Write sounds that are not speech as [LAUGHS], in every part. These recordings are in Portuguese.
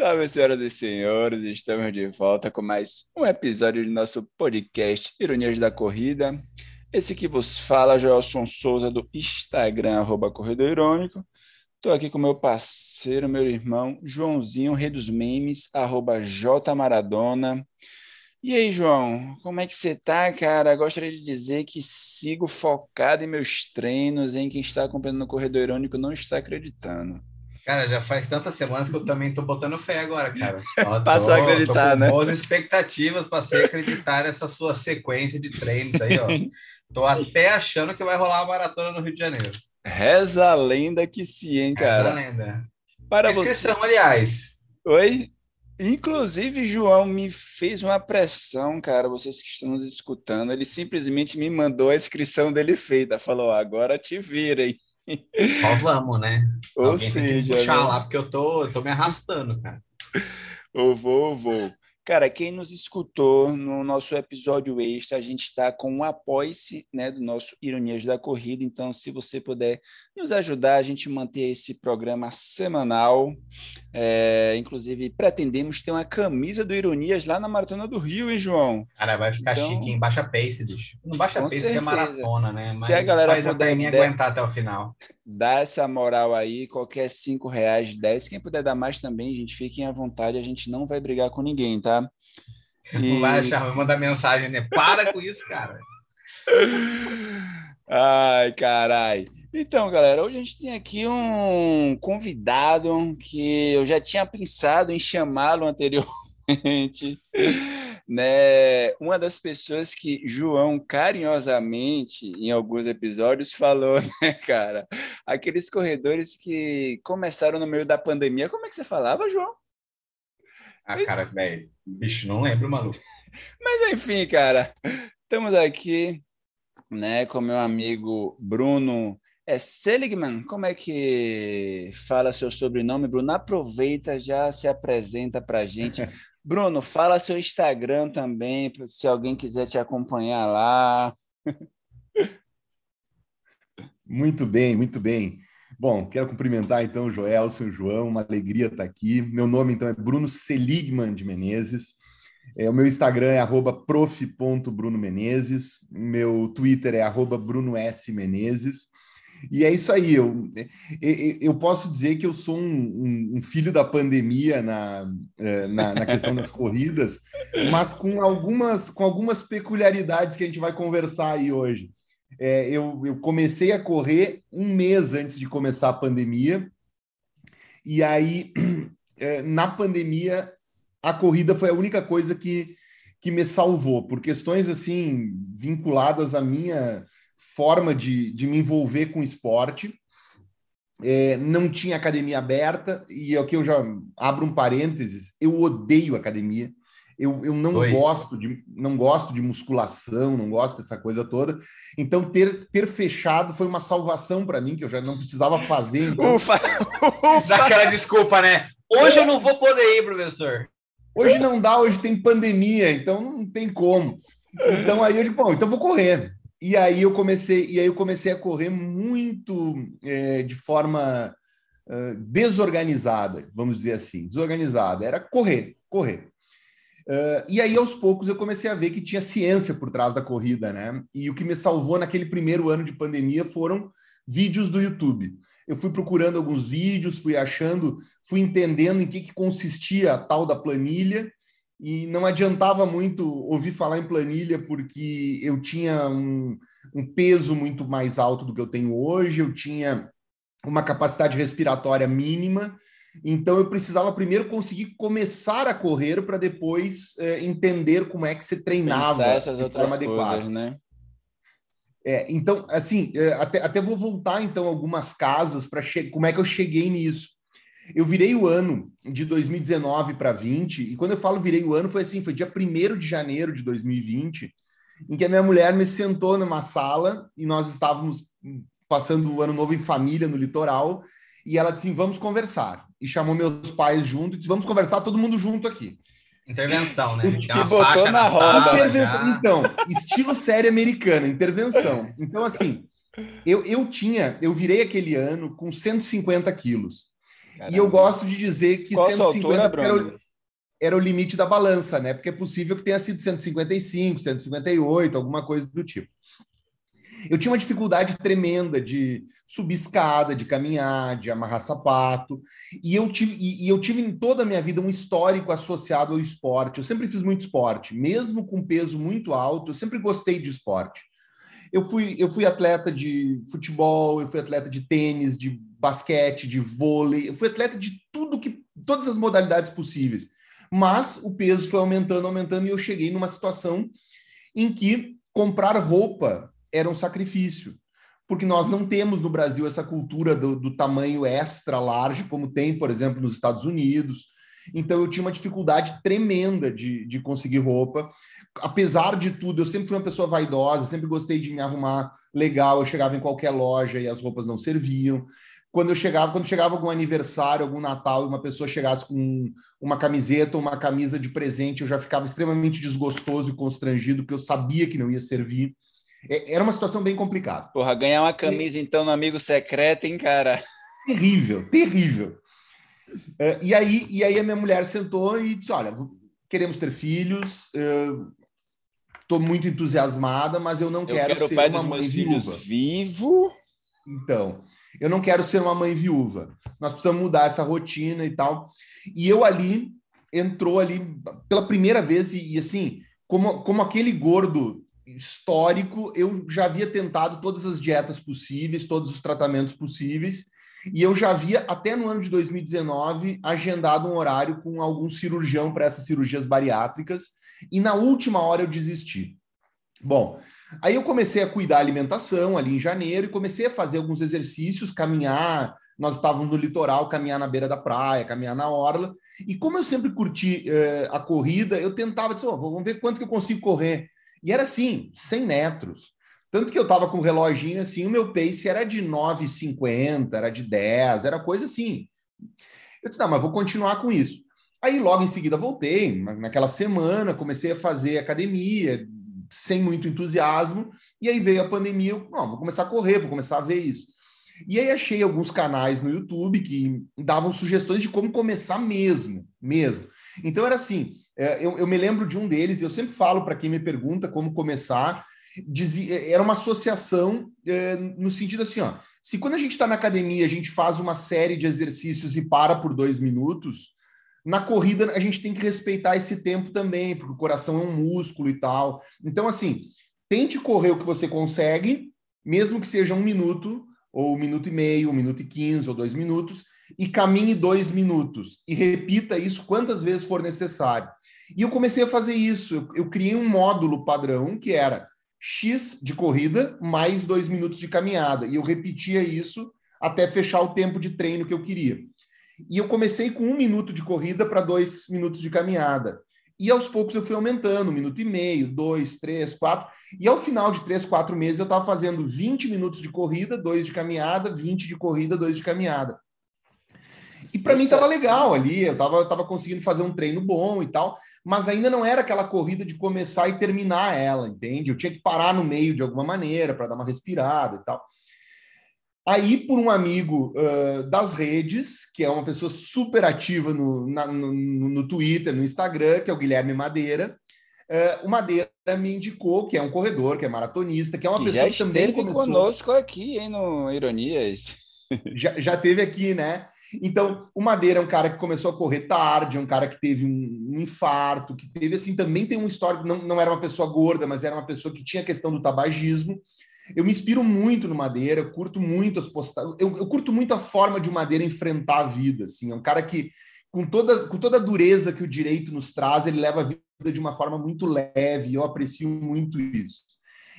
Salve, senhoras e senhores, estamos de volta com mais um episódio do nosso podcast Ironias da Corrida. Esse que vos fala, Joelson Souza, do Instagram, arroba Corredor Irônico. Estou aqui com meu parceiro, meu irmão, Joãozinho, rei dos memes, arroba J Maradona. E aí, João, como é que você tá, cara? Gostaria de dizer que sigo focado em meus treinos, em quem está acompanhando no Corredor Irônico não está acreditando. Cara, já faz tantas semanas que eu também tô botando fé agora, cara. [LAUGHS] Passou a acreditar, né? Boas expectativas, passei a acreditar nessa sua sequência de treinos aí, ó. [LAUGHS] Tô até achando que vai rolar a maratona no Rio de Janeiro. Reza a lenda que sim, hein, cara. Reza a lenda. Para inscrição, você... aliás. Oi? Inclusive, João me fez uma pressão, cara. Vocês que estão nos escutando, ele simplesmente me mandou a inscrição dele feita. Falou: agora te virem. Ó, vamos, né? Ou Alguém seja, tem puxar né? lá, porque eu tô, eu tô me arrastando, cara. Eu vou, eu vou. Cara, quem nos escutou no nosso episódio extra, a gente está com um apoio-se né, do nosso Ironias da Corrida. Então, se você puder nos ajudar a gente manter esse programa semanal. É, inclusive, pretendemos ter uma camisa do Ironias lá na Maratona do Rio, hein, João? Cara, vai ficar então, chique em baixa pace, bicho. Não baixa pace certeza. que é maratona, né? Mas se a galera faz puder, a perninha aguentar até o final. Dá essa moral aí, qualquer cinco reais, dez. Quem puder dar mais também, gente, fiquem à vontade. A gente não vai brigar com ninguém, tá? E... Não vai achar, vai mandar mensagem, né? Para com isso, cara. [LAUGHS] Ai, carai. Então, galera, hoje a gente tem aqui um convidado que eu já tinha pensado em chamá-lo anteriormente, [LAUGHS] né? Uma das pessoas que João carinhosamente, em alguns episódios, falou, [LAUGHS] né, cara? Aqueles corredores que começaram no meio da pandemia. Como é que você falava, João? Ah, cara, velho, bicho, não lembro, maluco. [LAUGHS] Mas enfim, cara, estamos aqui, né, com meu amigo Bruno é Seligman. Como é que fala seu sobrenome, Bruno? Aproveita, já se apresenta para gente. [LAUGHS] Bruno, fala seu Instagram também, se alguém quiser te acompanhar lá. [LAUGHS] Muito bem, muito bem. Bom, quero cumprimentar então o Joelson, o João, uma alegria estar aqui. Meu nome então é Bruno Seligman de Menezes. É, o meu Instagram é prof.brunomenezes. Meu Twitter é arroba Bruno S. Menezes. E é isso aí. Eu, eu posso dizer que eu sou um, um filho da pandemia na, é, na, na, questão das corridas, mas com algumas, com algumas peculiaridades que a gente vai conversar aí hoje é, eu, eu comecei a correr um mês antes de começar a pandemia, e aí, [CLEARS THROAT] é, na pandemia, a corrida foi a única coisa que, que me salvou, por questões assim, vinculadas à minha forma de, de me envolver com esporte. É, não tinha academia aberta, e aqui eu já abro um parênteses, eu odeio academia. Eu, eu não pois. gosto de não gosto de musculação, não gosto dessa coisa toda. Então ter, ter fechado foi uma salvação para mim que eu já não precisava fazer. Então... Ufa, ufa. Daquela desculpa, né? Hoje eu não vou poder ir, professor. Hoje não dá, hoje tem pandemia, então não tem como. Então aí eu digo, bom, então vou correr. E aí eu comecei, e aí eu comecei a correr muito é, de forma uh, desorganizada, vamos dizer assim, desorganizada. Era correr, correr. Uh, e aí, aos poucos, eu comecei a ver que tinha ciência por trás da corrida, né? E o que me salvou naquele primeiro ano de pandemia foram vídeos do YouTube. Eu fui procurando alguns vídeos, fui achando, fui entendendo em que, que consistia a tal da planilha, e não adiantava muito ouvir falar em planilha, porque eu tinha um, um peso muito mais alto do que eu tenho hoje, eu tinha uma capacidade respiratória mínima, então eu precisava primeiro conseguir começar a correr para depois é, entender como é que se treinava Pensar essas de outras forma coisas, adequada. né? É, então, assim, é, até, até vou voltar então algumas casas para como é que eu cheguei nisso. Eu virei o ano de 2019 para 20, e quando eu falo virei o ano, foi assim: foi dia 1 de janeiro de 2020, em que a minha mulher me sentou numa sala e nós estávamos passando o ano novo em família no litoral, e ela disse: assim, vamos conversar. E chamou meus pais junto e disse: vamos conversar todo mundo junto aqui. Intervenção, né? Te botou na, na roda. Então, estilo série americana, intervenção. Então, assim, eu, eu tinha, eu virei aquele ano com 150 quilos. Caramba. E eu gosto de dizer que Qual 150 altura, era, o, era o limite da balança, né? Porque é possível que tenha sido 155, 158, alguma coisa do tipo. Eu tinha uma dificuldade tremenda de subir escada, de caminhar, de amarrar sapato. E eu tive, e, e eu tive em toda a minha vida um histórico associado ao esporte. Eu sempre fiz muito esporte, mesmo com peso muito alto, eu sempre gostei de esporte. Eu fui, eu fui atleta de futebol, eu fui atleta de tênis, de basquete, de vôlei, eu fui atleta de tudo que, todas as modalidades possíveis. Mas o peso foi aumentando, aumentando, e eu cheguei numa situação em que comprar roupa era um sacrifício, porque nós não temos no Brasil essa cultura do, do tamanho extra large, como tem, por exemplo, nos Estados Unidos. Então eu tinha uma dificuldade tremenda de, de conseguir roupa. Apesar de tudo, eu sempre fui uma pessoa vaidosa, sempre gostei de me arrumar legal. Eu chegava em qualquer loja e as roupas não serviam. Quando eu chegava, quando chegava algum aniversário, algum Natal, e uma pessoa chegasse com uma camiseta ou uma camisa de presente, eu já ficava extremamente desgostoso e constrangido, porque eu sabia que não ia servir. É, era uma situação bem complicada. Porra, ganhar uma camisa e... então no amigo secreto, hein, cara? Terrível, terrível. Uh, e, aí, e aí a minha mulher sentou e disse: Olha, queremos ter filhos, estou uh, muito entusiasmada, mas eu não eu quero, quero ser uma mãe viúva. Vivo? Então, eu não quero ser uma mãe viúva. Nós precisamos mudar essa rotina e tal. E eu ali entrou ali pela primeira vez e, e assim, como, como aquele gordo histórico, eu já havia tentado todas as dietas possíveis, todos os tratamentos possíveis, e eu já havia, até no ano de 2019, agendado um horário com algum cirurgião para essas cirurgias bariátricas, e na última hora eu desisti. Bom, aí eu comecei a cuidar da alimentação ali em janeiro e comecei a fazer alguns exercícios, caminhar. Nós estávamos no litoral, caminhar na beira da praia, caminhar na orla. E como eu sempre curti eh, a corrida, eu tentava, dizer, oh, vamos ver quanto que eu consigo correr. E era assim, 100 metros. Tanto que eu estava com o reloginho assim, o meu pace era de 9,50, era de 10, era coisa assim. Eu disse, não, mas vou continuar com isso. Aí logo em seguida voltei, naquela semana, comecei a fazer academia, sem muito entusiasmo, e aí veio a pandemia, eu, não, vou começar a correr, vou começar a ver isso. E aí achei alguns canais no YouTube que davam sugestões de como começar mesmo, mesmo. Então era assim, eu, eu me lembro de um deles, eu sempre falo para quem me pergunta como começar, dizia, é, era uma associação é, no sentido assim, ó, se quando a gente está na academia a gente faz uma série de exercícios e para por dois minutos, na corrida a gente tem que respeitar esse tempo também, porque o coração é um músculo e tal. Então, assim, tente correr o que você consegue, mesmo que seja um minuto, ou um minuto e meio, um minuto e quinze, ou dois minutos, e caminhe dois minutos. E repita isso quantas vezes for necessário. E eu comecei a fazer isso. Eu, eu criei um módulo padrão que era X de corrida mais dois minutos de caminhada. E eu repetia isso até fechar o tempo de treino que eu queria. E eu comecei com um minuto de corrida para dois minutos de caminhada. E aos poucos eu fui aumentando, um minuto e meio, dois, três, quatro. E ao final de três, quatro meses eu estava fazendo 20 minutos de corrida, dois de caminhada, 20 de corrida, dois de caminhada. E para mim estava legal ali, eu estava tava conseguindo fazer um treino bom e tal, mas ainda não era aquela corrida de começar e terminar ela, entende? Eu tinha que parar no meio de alguma maneira para dar uma respirada e tal. Aí, por um amigo uh, das redes, que é uma pessoa super ativa no, na, no, no, Twitter, no Instagram, que é o Guilherme Madeira, uh, o Madeira me indicou que é um corredor, que é maratonista, que é uma que pessoa que também começou... conosco aqui, hein, no Ironias. Já, já teve aqui, né? Então, o Madeira é um cara que começou a correr tarde, é um cara que teve um, infarto, que teve, assim, também tem um histórico, não, não era uma pessoa gorda, mas era uma pessoa que tinha a questão do tabagismo. Eu me inspiro muito no Madeira, eu curto muito as postagens, eu, eu, curto muito a forma de o Madeira enfrentar a vida, assim, é um cara que, com toda, com toda a dureza que o direito nos traz, ele leva a vida de uma forma muito leve, e eu aprecio muito isso.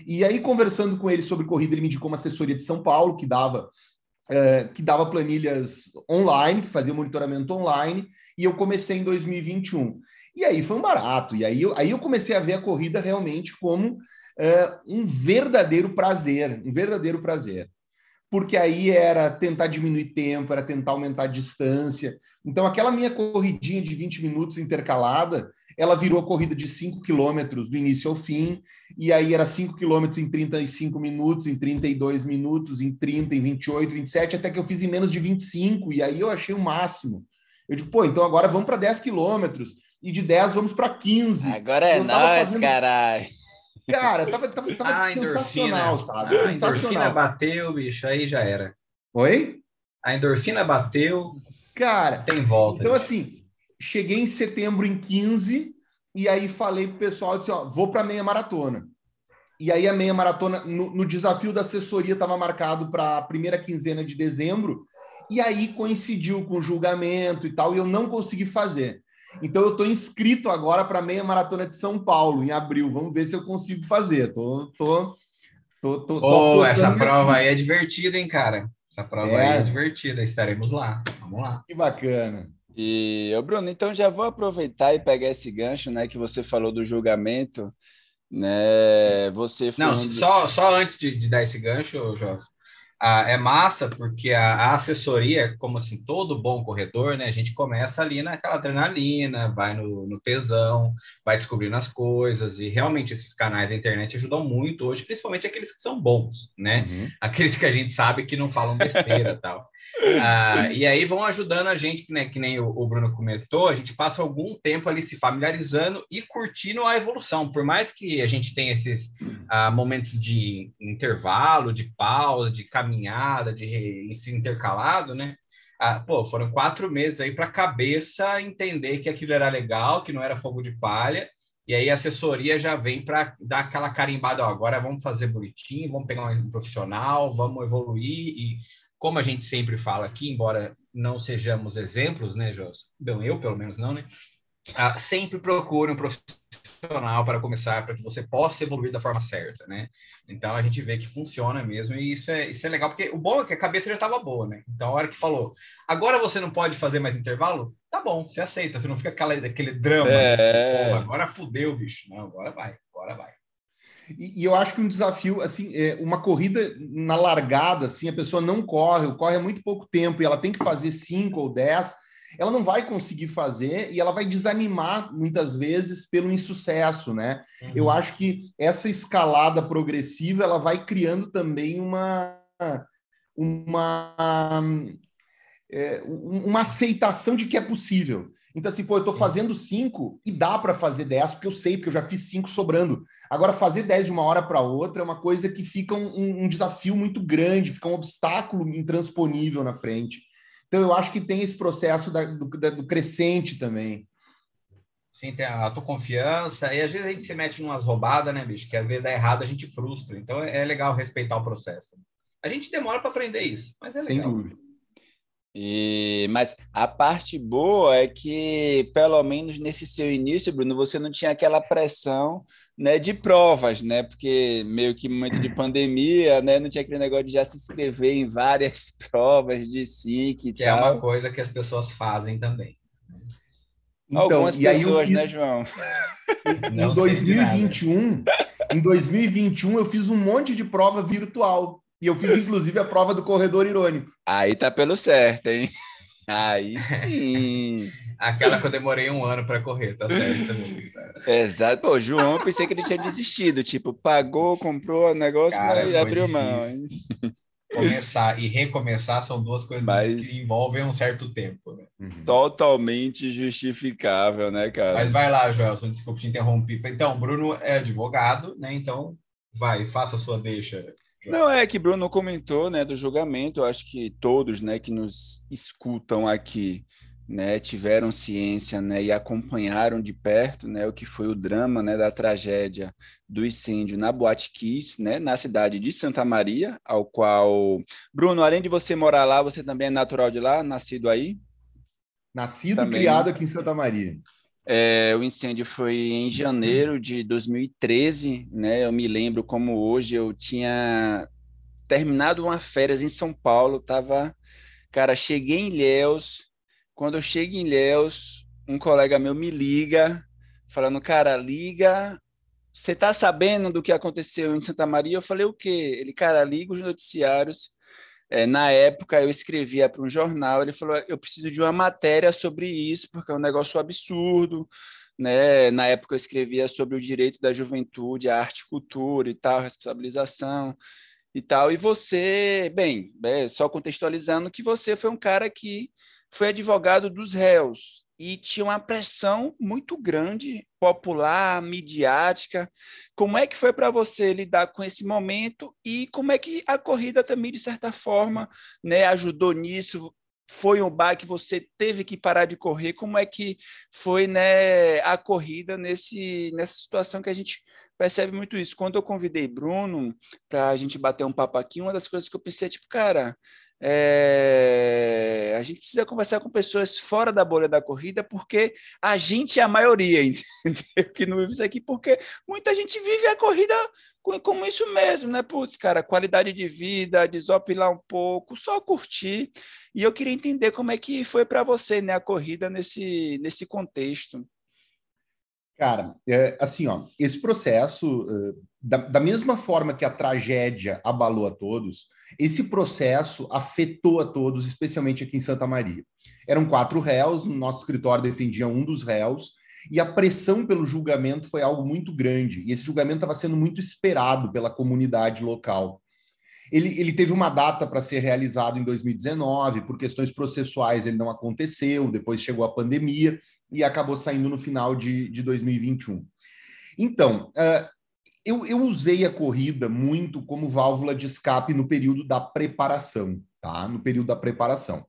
E aí, conversando com ele sobre corrida, ele me indicou uma assessoria de São Paulo, que dava é, que dava planilhas online, que fazia monitoramento online, e eu comecei em 2021. E aí foi um barato, e aí eu, aí eu comecei a ver a corrida realmente como é, um verdadeiro prazer, um verdadeiro prazer. Porque aí era tentar diminuir tempo, era tentar aumentar a distância. Então, aquela minha corridinha de 20 minutos intercalada, ela virou corrida de 5 quilômetros do início ao fim, e aí era 5 quilômetros em 35 minutos, em 32 minutos, em 30, em 28, 27, até que eu fiz em menos de 25, e aí eu achei o máximo. Eu digo, pô, então agora vamos para 10 quilômetros, e de 10 vamos para 15. Agora é nós, fazendo... caralho. Cara, tava, tava, tava ah, sensacional, sabe? A endorfina bateu, bicho, aí já era. Oi? A endorfina bateu. Cara, tem volta. Então, assim, cheguei em setembro em 15 e aí falei pro pessoal, disse, ó, vou para meia maratona. E aí a meia maratona, no, no desafio da assessoria, estava marcado para a primeira quinzena de dezembro, e aí coincidiu com o julgamento e tal, e eu não consegui fazer. Então eu estou inscrito agora para a meia maratona de São Paulo em abril. Vamos ver se eu consigo fazer. Tô, tô, tô, tô, tô oh, essa prova aí é divertida, hein, cara? Essa prova é. aí é divertida. Estaremos lá. Vamos lá. Que bacana. E, ô Bruno, então já vou aproveitar e pegar esse gancho, né, que você falou do julgamento, né? Você Não, só, só antes de, de dar esse gancho, Jorge, ah, é massa porque a, a, assessoria, como assim, todo bom corredor, né? A gente começa ali naquela adrenalina, vai no, no tesão, vai descobrindo as coisas, e realmente esses canais da internet ajudam muito hoje, principalmente aqueles que são bons, né? Uhum. Aqueles que a gente sabe que não falam besteira tal. Ah, e aí vão ajudando a gente, que, né, que nem o, o, Bruno comentou, a gente passa algum tempo ali se familiarizando e curtindo a evolução. Por mais que a gente tenha esses ah, momentos de intervalo, de pausa, de caminhada, de ensino intercalado, né? Ah, pô, foram quatro meses aí para a cabeça entender que aquilo era legal, que não era fogo de palha, e aí a assessoria já vem para dar aquela carimbada, ó, agora vamos fazer bonitinho, vamos pegar um profissional, vamos evoluir e como a gente sempre fala aqui, embora não sejamos exemplos, né, Jos? Bom, eu pelo menos não, né? Ah, sempre procure um profissional para começar, para que você possa evoluir da forma certa, né? Então a gente vê que funciona mesmo e isso é, isso é legal, porque o bom é que a cabeça já estava boa, né? Então a hora que falou, agora você não pode fazer mais intervalo, tá bom, você aceita, você não fica aquela, aquele drama, é... tipo, agora fudeu, bicho. Não, agora vai, agora vai. E, e, eu acho que um desafio, assim, é uma corrida na largada, assim, a pessoa não corre, corre há muito pouco tempo e ela tem que fazer cinco ou dez, ela não vai conseguir fazer e ela vai desanimar muitas vezes pelo insucesso, né? Uhum. Eu acho que essa escalada progressiva ela vai criando também uma uma é, uma aceitação de que é possível. Então, assim, pô, eu tô fazendo cinco e dá para fazer dez, porque eu sei, porque eu já fiz cinco sobrando. Agora, fazer dez de uma hora para outra é uma coisa que fica um, um, desafio muito grande, fica um obstáculo intransponível na frente. Então, eu acho que tem esse processo da, do, da, do crescente também. Sim, tem a autoconfiança, e às vezes a gente se mete em umas roubadas, né, bicho? Que às vezes dá errado, a gente frustra. Então, é, é legal respeitar o processo. A gente demora para aprender isso, mas é legal. Sem dúvida. E, mas a parte boa é que, pelo menos nesse seu início, Bruno, você não tinha aquela pressão né, de provas, né? Porque meio que momento de pandemia, né? Não tinha aquele negócio de já se inscrever em várias [LAUGHS] provas de SIC e que tal. é uma coisa que as pessoas fazem também. Então, Algumas pessoas, fiz... né, João? [LAUGHS] em 2021, em 2021 eu fiz um monte de prova virtual. E eu fiz, inclusive, a prova do corredor irônico. Aí tá pelo certo, hein? Aí sim. Aquela que eu demorei um ano para correr, tá certo também. Exato. Pô, João, pensei que ele tinha desistido. Tipo, pagou, comprou o negócio Cara, e abriu difícil. mão. Hein? Começar e recomeçar são duas coisas Mas... que envolvem um certo tempo. Né? Uhum. Totalmente justificável, né, cara? Mas vai lá, Joelson, desculpa te interromper. Então, Bruno é advogado, né? Então, vai, faça a sua deixa não, é que Bruno comentou, né, do julgamento, eu acho que todos, né, que nos escutam aqui, né, tiveram ciência, né, e acompanharam de perto, né, o que foi o drama, né, da tragédia do incêndio na Boate Kiss, né, na cidade de Santa Maria, ao qual Bruno, além de você morar lá, você também é natural de lá, nascido aí? Nascido também. e criado aqui em Santa Maria. É, o incêndio foi em janeiro de 2013, né? Eu me lembro como hoje eu tinha terminado uma férias em São Paulo, tava, cara, cheguei em Ilhéus. Quando eu chego em Ilhéus, um colega meu me liga, falando, cara, liga, você tá sabendo do que aconteceu em Santa Maria? Eu falei, o quê? Ele, cara, liga os noticiários É, na época, eu escrevia para um jornal, ele falou: eu preciso de uma matéria sobre isso, porque é um negócio absurdo. Né? Na época, eu escrevia sobre o direito da juventude, a arte cultura e tal, responsabilização e tal. E você, bem, é, só contextualizando que você foi um cara que foi advogado dos réus e tinha uma pressão muito grande, popular, midiática. Como é que foi para você lidar com esse momento e como é que a corrida também, de certa forma, né, ajudou nisso? Foi um bar que você teve que parar de correr? Como é que foi né, a corrida nesse, nessa situação que a gente percebe muito isso? Quando eu convidei Bruno para a gente bater um papo aqui, uma das coisas que eu pensei é tipo, cara, é, a gente precisa conversar com pessoas fora da bolha da corrida, porque a gente é a maioria, [LAUGHS] entendeu? Que não vive isso aqui, porque muita gente vive a corrida como isso mesmo, né? Putz, cara, qualidade de vida, desopilar um pouco, só curtir. E eu queria entender como é que foi para você, né, a corrida nesse, nesse contexto. Cara, é, assim, ó, esse processo, da, da mesma forma que a tragédia abalou a todos, esse processo afetou a todos, especialmente aqui em Santa Maria. Eram quatro réus, no nosso escritório defendia um dos réus, e a pressão pelo julgamento foi algo muito grande. E esse julgamento estava sendo muito esperado pela comunidade local. Ele, ele teve uma data para ser realizado em 2019, por questões processuais ele não aconteceu, depois chegou a pandemia e acabou saindo no final de, de 2021. Então, eu, eu usei a corrida muito como válvula de escape no período da preparação, tá? No período da preparação.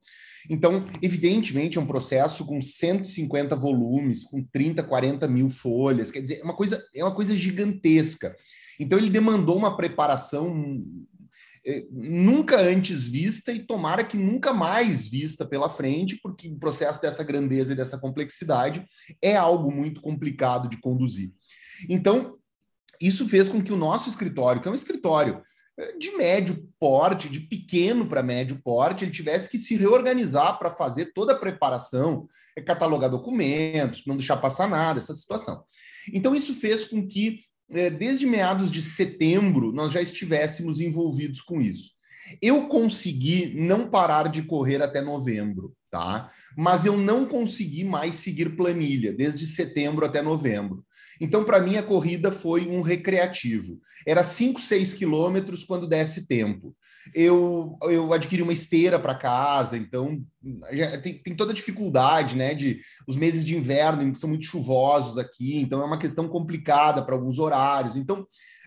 Então, evidentemente, é um processo com 150 volumes, com 30, 40 mil folhas, quer dizer, é uma coisa, é uma coisa gigantesca. Então, ele demandou uma preparação é, nunca antes vista e tomara que nunca mais vista pela frente, porque o processo dessa grandeza e dessa complexidade é algo muito complicado de conduzir. Então, isso fez com que o nosso escritório, que é um escritório eh, de médio porte, de pequeno para médio porte, ele tivesse que se reorganizar para fazer toda a preparação, eh, catalogar documentos, não deixar passar nada, essa situação. Então, isso fez com que, eh, desde meados de setembro, nós já estivéssemos envolvidos com isso. Eu consegui não parar de correr até novembro, tá? Mas eu não consegui mais seguir planilha, desde setembro até novembro. Então, para mim, a corrida foi um recreativo. Era 5, 6 quilômetros quando desse tempo. Eu, eu adquiri uma esteira para casa, então tem, tem, toda a dificuldade, né? De os meses de inverno são muito chuvosos aqui, então é uma questão complicada para alguns horários. Então,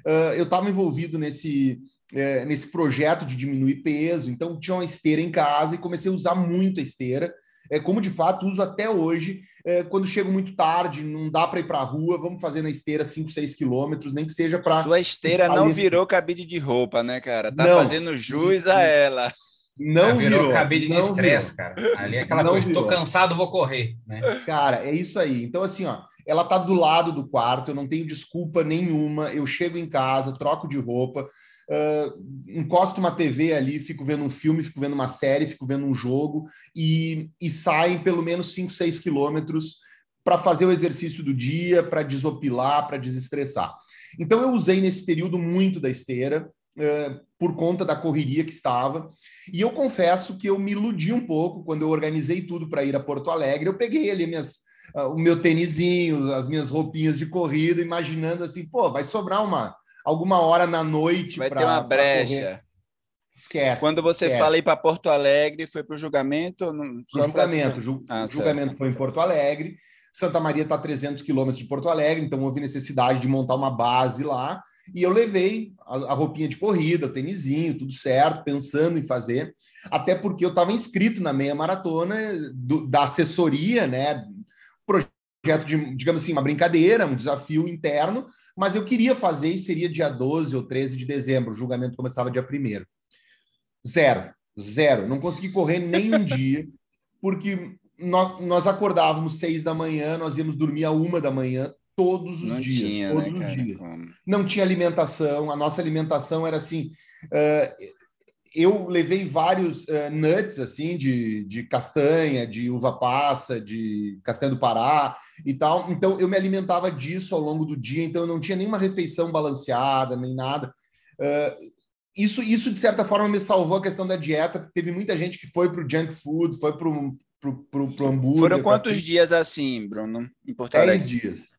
uh, eu estava envolvido nesse, uh, nesse projeto de diminuir peso, então tinha uma esteira em casa e comecei a usar muito a esteira é, como de fato uso até hoje. É, quando chego muito tarde, não dá para ir para a rua, vamos fazer na esteira 5, 6 quilômetros, nem que seja para. Sua esteira não virou cabide de roupa, né, cara? Tá não, fazendo jus a ela. Não virou, virou cabide de estresse, cara. Ali é aquela não coisa, virou. tô cansado, vou correr, né? Cara, é isso aí. Então, assim, ó, ela tá do lado do quarto, eu não tenho desculpa nenhuma. Eu chego em casa, troco de roupa, uh, encosto uma TV ali, fico vendo um filme, fico vendo uma série, fico vendo um jogo e, e saem pelo menos 5, 6 quilômetros para fazer o exercício do dia, para desopilar, para desestressar. Então eu usei nesse período muito da esteira, uh, por conta da correria que estava. E eu confesso que eu me iludi um pouco quando eu organizei tudo para ir a Porto Alegre. Eu peguei ali minhas, uh, o meu tênisinho, as minhas roupinhas de corrida, imaginando assim, pô, vai sobrar uma alguma hora na noite. Vai pra, ter uma brecha. Esquece. Quando você esquece. fala ir para Porto Alegre, foi para o julgamento? Não, julgamento. Ju, ah, julgamento certo. foi em Porto Alegre. Santa Maria está a 300 quilômetros de Porto Alegre, então houve necessidade de montar uma base lá. E eu levei a, a roupinha de corrida, o tênisinho, tudo certo, pensando em fazer. Até porque eu estava inscrito na meia maratona do, da assessoria, né? Projeto de, digamos assim, uma brincadeira, um desafio interno, mas eu queria fazer e seria dia 12 ou 13 de dezembro, o julgamento começava dia 1 Zero, zero. Não consegui correr nem um [LAUGHS] dia, porque nós, nós acordávamos seis da manhã, nós íamos dormir a uma da manhã todos os Não dias, tinha, todos né, os cara? dias. Não tinha alimentação, a nossa alimentação era assim. Uh, eu levei vários uh, nuts, assim, de, de castanha, de uva passa, de castanha do Pará e tal. Então, eu me alimentava disso ao longo do dia, então eu não tinha nenhuma refeição balanceada, nem nada. Uh, isso, isso, de certa forma, me salvou a questão da dieta, porque teve muita gente que foi para o junk food, foi para o hambúrguer. Foram quantos pra... dias assim, Bruno, em? Dez dias.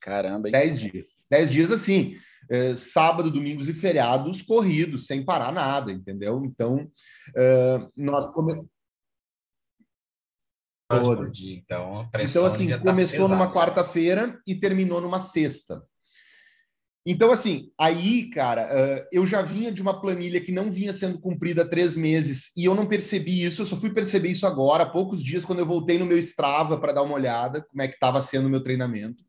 Caramba, hein? Dez dias. Dez dias assim, é, sábado, domingos e feriados corridos, sem parar nada, entendeu? Então, é, nós come... Então, então assim, tá começou numa quarta-feira e terminou numa sexta. Então, assim, aí, cara, uh, eu já vinha de uma planilha que não vinha sendo cumprida há três meses e eu não percebi isso, eu só fui perceber isso agora, há poucos dias, quando eu voltei no meu Strava para dar uma olhada como é que estava sendo o meu treinamento.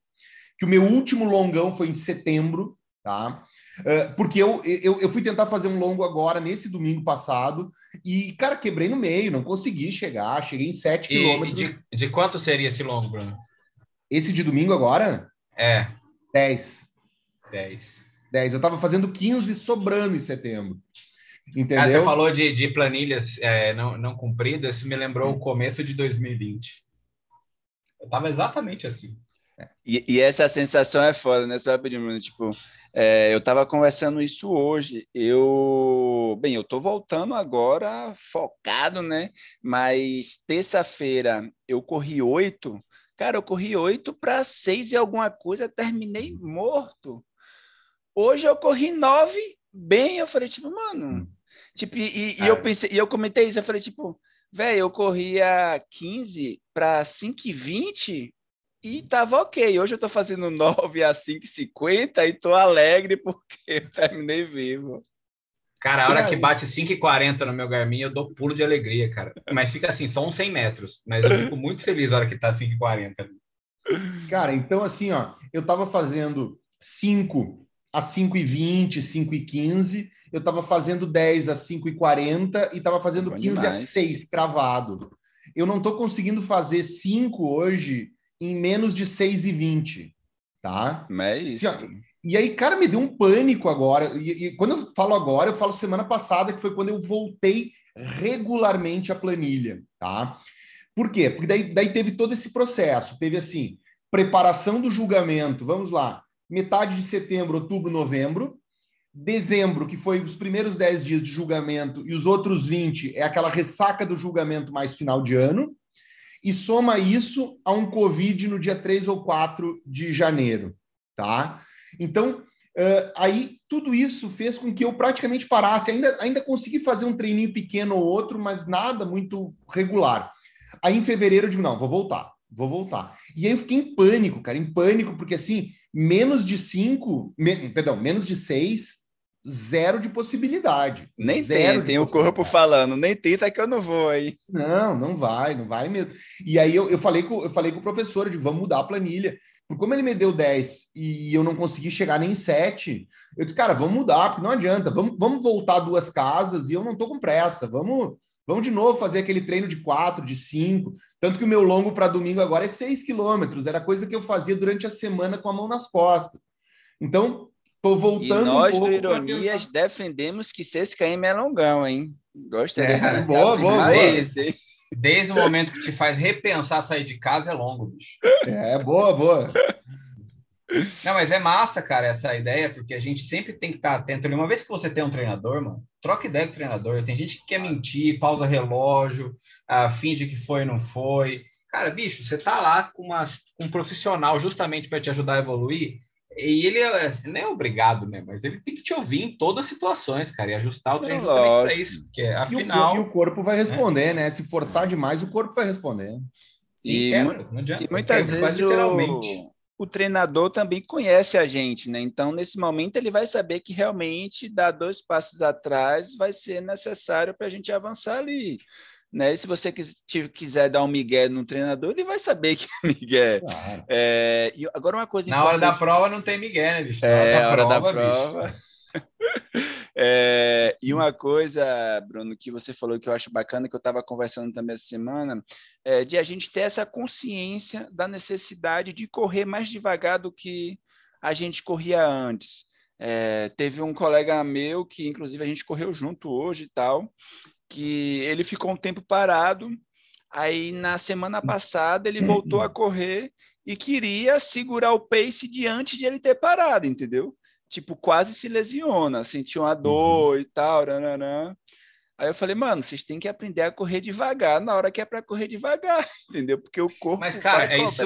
Que o meu último longão foi em setembro, tá? Uh, porque eu, eu, eu fui tentar fazer um longo agora, nesse domingo passado, e, cara, quebrei no meio, não consegui chegar, cheguei em 7 quilômetros. De, de quanto seria esse longo, Bruno? Esse de domingo agora? É. 10. 10. 10. Eu estava fazendo 15 sobrando em setembro. Entendeu? Ah, você falou de, de planilhas é, não, não cumpridas, isso me lembrou o começo de 2020. Eu estava exatamente assim. E, e, essa sensação é foda, né? Sabe, Bruno? Tipo, é, eu estava conversando isso hoje. Eu, bem, eu estou voltando agora focado, né? Mas terça-feira eu corri oito. Cara, eu corri oito para seis e alguma coisa, terminei morto. Hoje eu corri nove, bem, eu falei, tipo, mano. Hum. Tipo, e, e eu pensei, e eu comentei isso, eu falei, tipo, velho, eu corria 15 para 5,20 e tava ok. Hoje eu tô fazendo 9 a 5,50 e tô alegre porque eu [LAUGHS] terminei vivo. Cara, a hora que bate 5,40 no meu Garmin, eu dou pulo de alegria, cara. Mas fica assim, só uns 100 metros. Mas eu fico muito feliz na hora que tá 5,40. Cara, então assim, ó, eu tava fazendo 5 a 5,20, 5,15, eu estava fazendo 10 a 5,40 e estava fazendo 15 demais. a 6 cravado. Eu não estou conseguindo fazer 5 hoje em menos de 6,20, tá? É isso. Assim, e aí, cara, me deu um pânico agora. E, e, quando eu falo agora, eu falo semana passada, que foi quando eu voltei regularmente à planilha, tá? Por quê? Porque daí, daí teve todo esse processo. Teve assim, preparação do julgamento, vamos lá, metade de setembro, outubro, novembro. Dezembro, que foi os primeiros 10 dias de julgamento, e os outros 20 é aquela ressaca do julgamento mais final de ano. E soma isso a um Covid no dia 3 ou 4 de janeiro, tá? Então, uh, aí tudo isso fez com que eu praticamente parasse. Ainda, ainda consegui fazer um treininho pequeno ou outro, mas nada muito regular. Aí em fevereiro eu digo, não, vou voltar vou voltar. E aí eu fiquei em pânico, cara, em pânico, porque assim, menos de cinco, me, perdão, menos de seis, zero de possibilidade. Nem zero tem, tem o corpo falando, nem tenta que eu não vou aí. Não, não vai, não vai mesmo. E aí eu, eu, falei, com, eu falei com o professor, digo, vamos mudar a planilha. Porque como ele me deu 10 e eu não consegui chegar nem 7, eu disse, cara, vamos mudar, porque não adianta, vamos, vamos voltar duas casas e eu não tô com pressa, vamos Vamos de novo fazer aquele treino de quatro, de cinco. Tanto que o meu longo para domingo agora é seis quilômetros. Era coisa que eu fazia durante a semana com a mão nas costas. Então, estou voltando. E nós, um do Ironias, defendemos que 6 km é longão, hein? Gostaria é, de boa, boa, boa. Esse, Desde o momento que te faz repensar sair de casa, é longo, bicho. É, boa, boa. Não, mas é massa, cara, essa ideia, porque a gente sempre tem que estar atento. Uma vez que você tem um treinador, mano, troca ideia com o treinador. Tem gente que quer mentir, pausa relógio, ah, finge que foi não foi. Cara, bicho, você tá lá com, uma, com um profissional justamente para te ajudar a evoluir, e ele é, não é obrigado, né? Mas ele tem que te ouvir em todas as situações, cara, e ajustar o treino justamente para isso. Porque, afinal. E o, e o corpo vai responder, né? né? Se forçar demais, o corpo vai responder. Sim, e, quebra, não adianta. E muitas vezes literalmente o treinador também conhece a gente, né? Então, nesse momento, ele vai saber que realmente dar dois passos atrás vai ser necessário para a gente avançar ali. Né? E se você quiser dar um migué no treinador, ele vai saber que é migué. Claro. É, e agora uma coisa Na hora da prova não tem migué, né, bicho? Na hora, é, da, hora prova, da prova. [LAUGHS] É, e uma coisa, Bruno, que você falou que eu acho bacana, que eu estava conversando também essa semana, é de a gente ter essa consciência da necessidade de correr mais devagar do que a gente corria antes. É, teve um colega meu que, inclusive, a gente correu junto hoje e tal, que ele ficou um tempo parado. Aí, na semana passada, ele voltou a correr e queria segurar o pace de antes de ele ter parado, entendeu? tipo, quase se lesiona, sentiu uma dor uhum. e tal, nananã. Aí eu falei, mano, vocês têm que aprender a correr devagar na hora que é para correr devagar, [LAUGHS] entendeu? Porque o corpo. Mas, cara, é isso,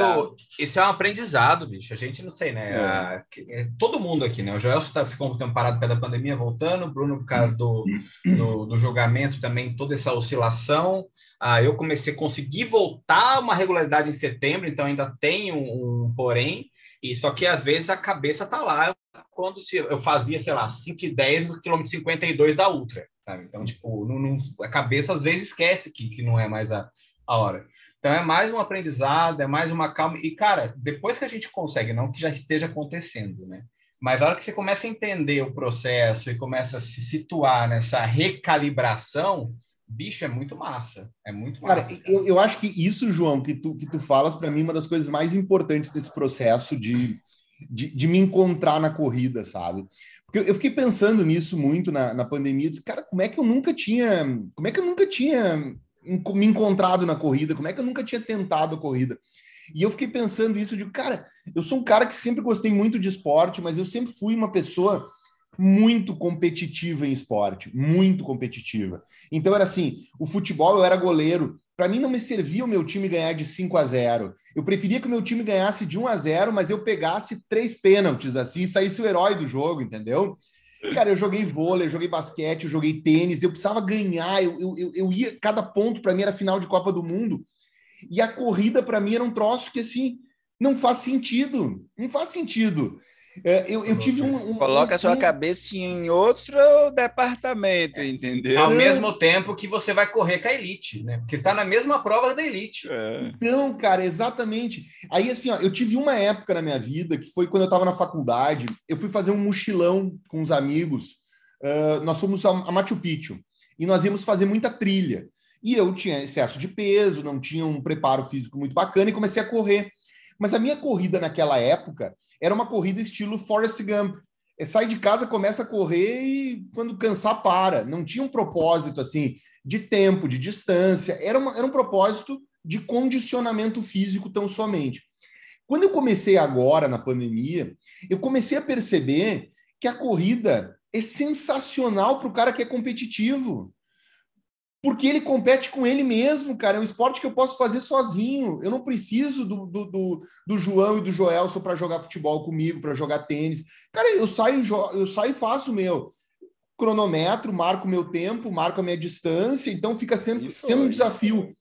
isso é um aprendizado, bicho. A gente não sei, né? É. A, é, todo mundo aqui, né? O Joel tá, ficou um tempo parado pé da pandemia, voltando. O Bruno, por causa do, do, do, julgamento, também toda essa oscilação. Ah, eu comecei a conseguir voltar uma regularidade em setembro, então ainda tem um, um porém. E só que às vezes a cabeça tá lá quando se, eu fazia, sei lá, 5 e 10 no quilômetro 52 da Ultra sabe? Então, tipo, não, não, a cabeça às vezes esquece que, que não é mais a, a hora. Então, é mais um aprendizado, é mais uma calma. E, cara, depois que a gente consegue, não que já esteja acontecendo, né? Mas a hora que você começa a entender o processo e começa a se situar nessa recalibração, bicho, é muito massa. É muito massa. Cara, cara. Eu, eu acho que isso, João, que tu, que tu falas, para mim, é uma das coisas mais importantes desse processo de, de, de me encontrar na corrida, sabe? Eu fiquei pensando nisso muito na, na pandemia. disse, cara, como é que eu nunca tinha. Como é que eu nunca tinha me encontrado na corrida? Como é que eu nunca tinha tentado a corrida? E eu fiquei pensando isso de, cara, eu sou um cara que sempre gostei muito de esporte, mas eu sempre fui uma pessoa muito competitiva em esporte, muito competitiva. Então era assim, o futebol eu era goleiro, para mim não me servia o meu time ganhar de 5 a 0. Eu preferia que o meu time ganhasse de 1 a 0, mas eu pegasse três pênaltis assim saísse o herói do jogo, entendeu? Cara, eu joguei vôlei, eu joguei basquete, eu joguei tênis, eu precisava ganhar, eu, eu, eu ia, cada ponto para mim era final de Copa do Mundo. E a corrida para mim era um troço que assim, não faz sentido, não faz sentido. É, eu, eu tive um, um Coloca um, a sua cabeça em outro departamento, entendeu? Ao mesmo tempo que você vai correr com a elite, né? Porque está na mesma prova da elite. É. Então, cara, exatamente. Aí, assim, ó, eu tive uma época na minha vida que foi quando eu estava na faculdade. Eu fui fazer um mochilão com os amigos. Uh, nós fomos a, a Machu Picchu e nós íamos fazer muita trilha. E eu tinha excesso de peso, não tinha um preparo físico muito bacana e comecei a correr. Mas a minha corrida naquela época era uma corrida estilo Forrest Gump. É, sai de casa, começa a correr e quando cansar, para. Não tinha um propósito assim de tempo, de distância. Era, uma, era um propósito de condicionamento físico tão somente. Quando eu comecei agora na pandemia, eu comecei a perceber que a corrida é sensacional para o cara que é competitivo porque ele compete com ele mesmo, cara. É um esporte que eu posso fazer sozinho. Eu não preciso do, do, do, do João e do Joelson para jogar futebol comigo, para jogar tênis. Cara, eu saio, eu saio e faço meu cronometro, marco meu tempo, marco a minha distância. Então fica sendo, sendo um desafio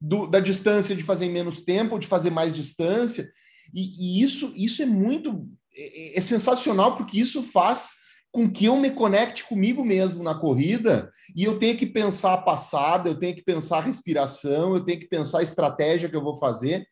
do, da distância de fazer menos tempo de fazer mais distância. E, e isso, isso é muito é, é sensacional porque isso faz com que eu me conecte comigo mesmo na corrida e eu tenho que pensar a passada, eu tenho que pensar a respiração, eu tenho que pensar a estratégia que eu vou fazer.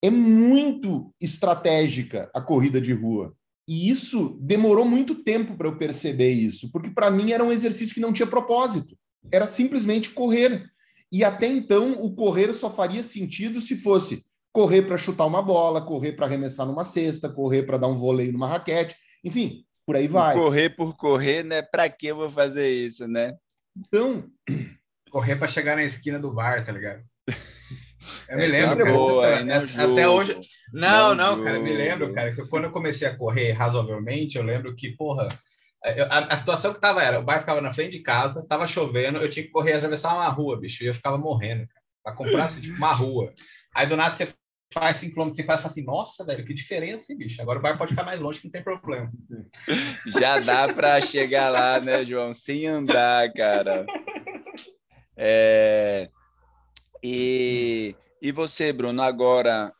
É muito estratégica a corrida de rua. E isso demorou muito tempo para eu perceber isso, porque para mim era um exercício que não tinha propósito. Era simplesmente correr. E até então o correr só faria sentido se fosse correr para chutar uma bola, correr para arremessar numa cesta, correr para dar um vôlei numa raquete, enfim, por aí vai. Correr por correr, né? Para que eu vou fazer isso, né? Então. Correr para chegar na esquina do bar, tá ligado? [LAUGHS] Eu me lembro, cara, boa, é, até hoje. Não, não, não cara, eu me lembro, cara, que quando eu comecei a correr razoavelmente, eu lembro que, porra, a, a, situação que tava era, o bar ficava na frente de casa, tava chovendo, eu tinha que correr atravessar uma rua, bicho, e eu ficava morrendo, cara, pra comprar assim, tipo, uma rua. Aí do nada você faz 5 km, você faz assim, nossa, velho, que diferença, hein, bicho? Agora o bar pode ficar mais longe que não tem problema. [LAUGHS] Já dá para chegar lá, né, João? Sem andar, cara. É... E, e você, Bruno, agora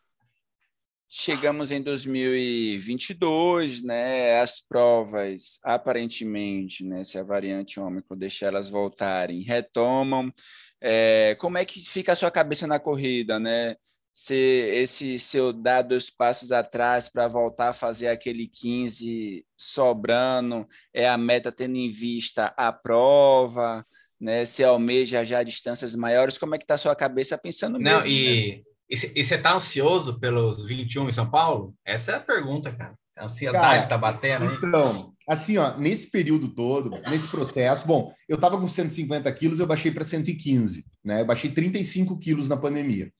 chegamos em 2022, né? As provas, aparentemente, né? Se a variante ômicron deixar elas voltarem, retomam. É, como é que fica a sua cabeça na corrida, né? Se esse seu dar dois passos atrás para voltar a fazer aquele 15 sobrando é a meta tendo em vista a prova, né? Se almeja já distâncias maiores, como é que está a sua cabeça pensando Não, mesmo, e, né? e você está ansioso pelos 21 em São Paulo? Essa é a pergunta, cara. A ansiedade está batendo, hein? Então, assim, ó, nesse período todo, nesse processo, bom, eu estava com 150 quilos, eu baixei para 115, né? Eu baixei 35 quilos na pandemia.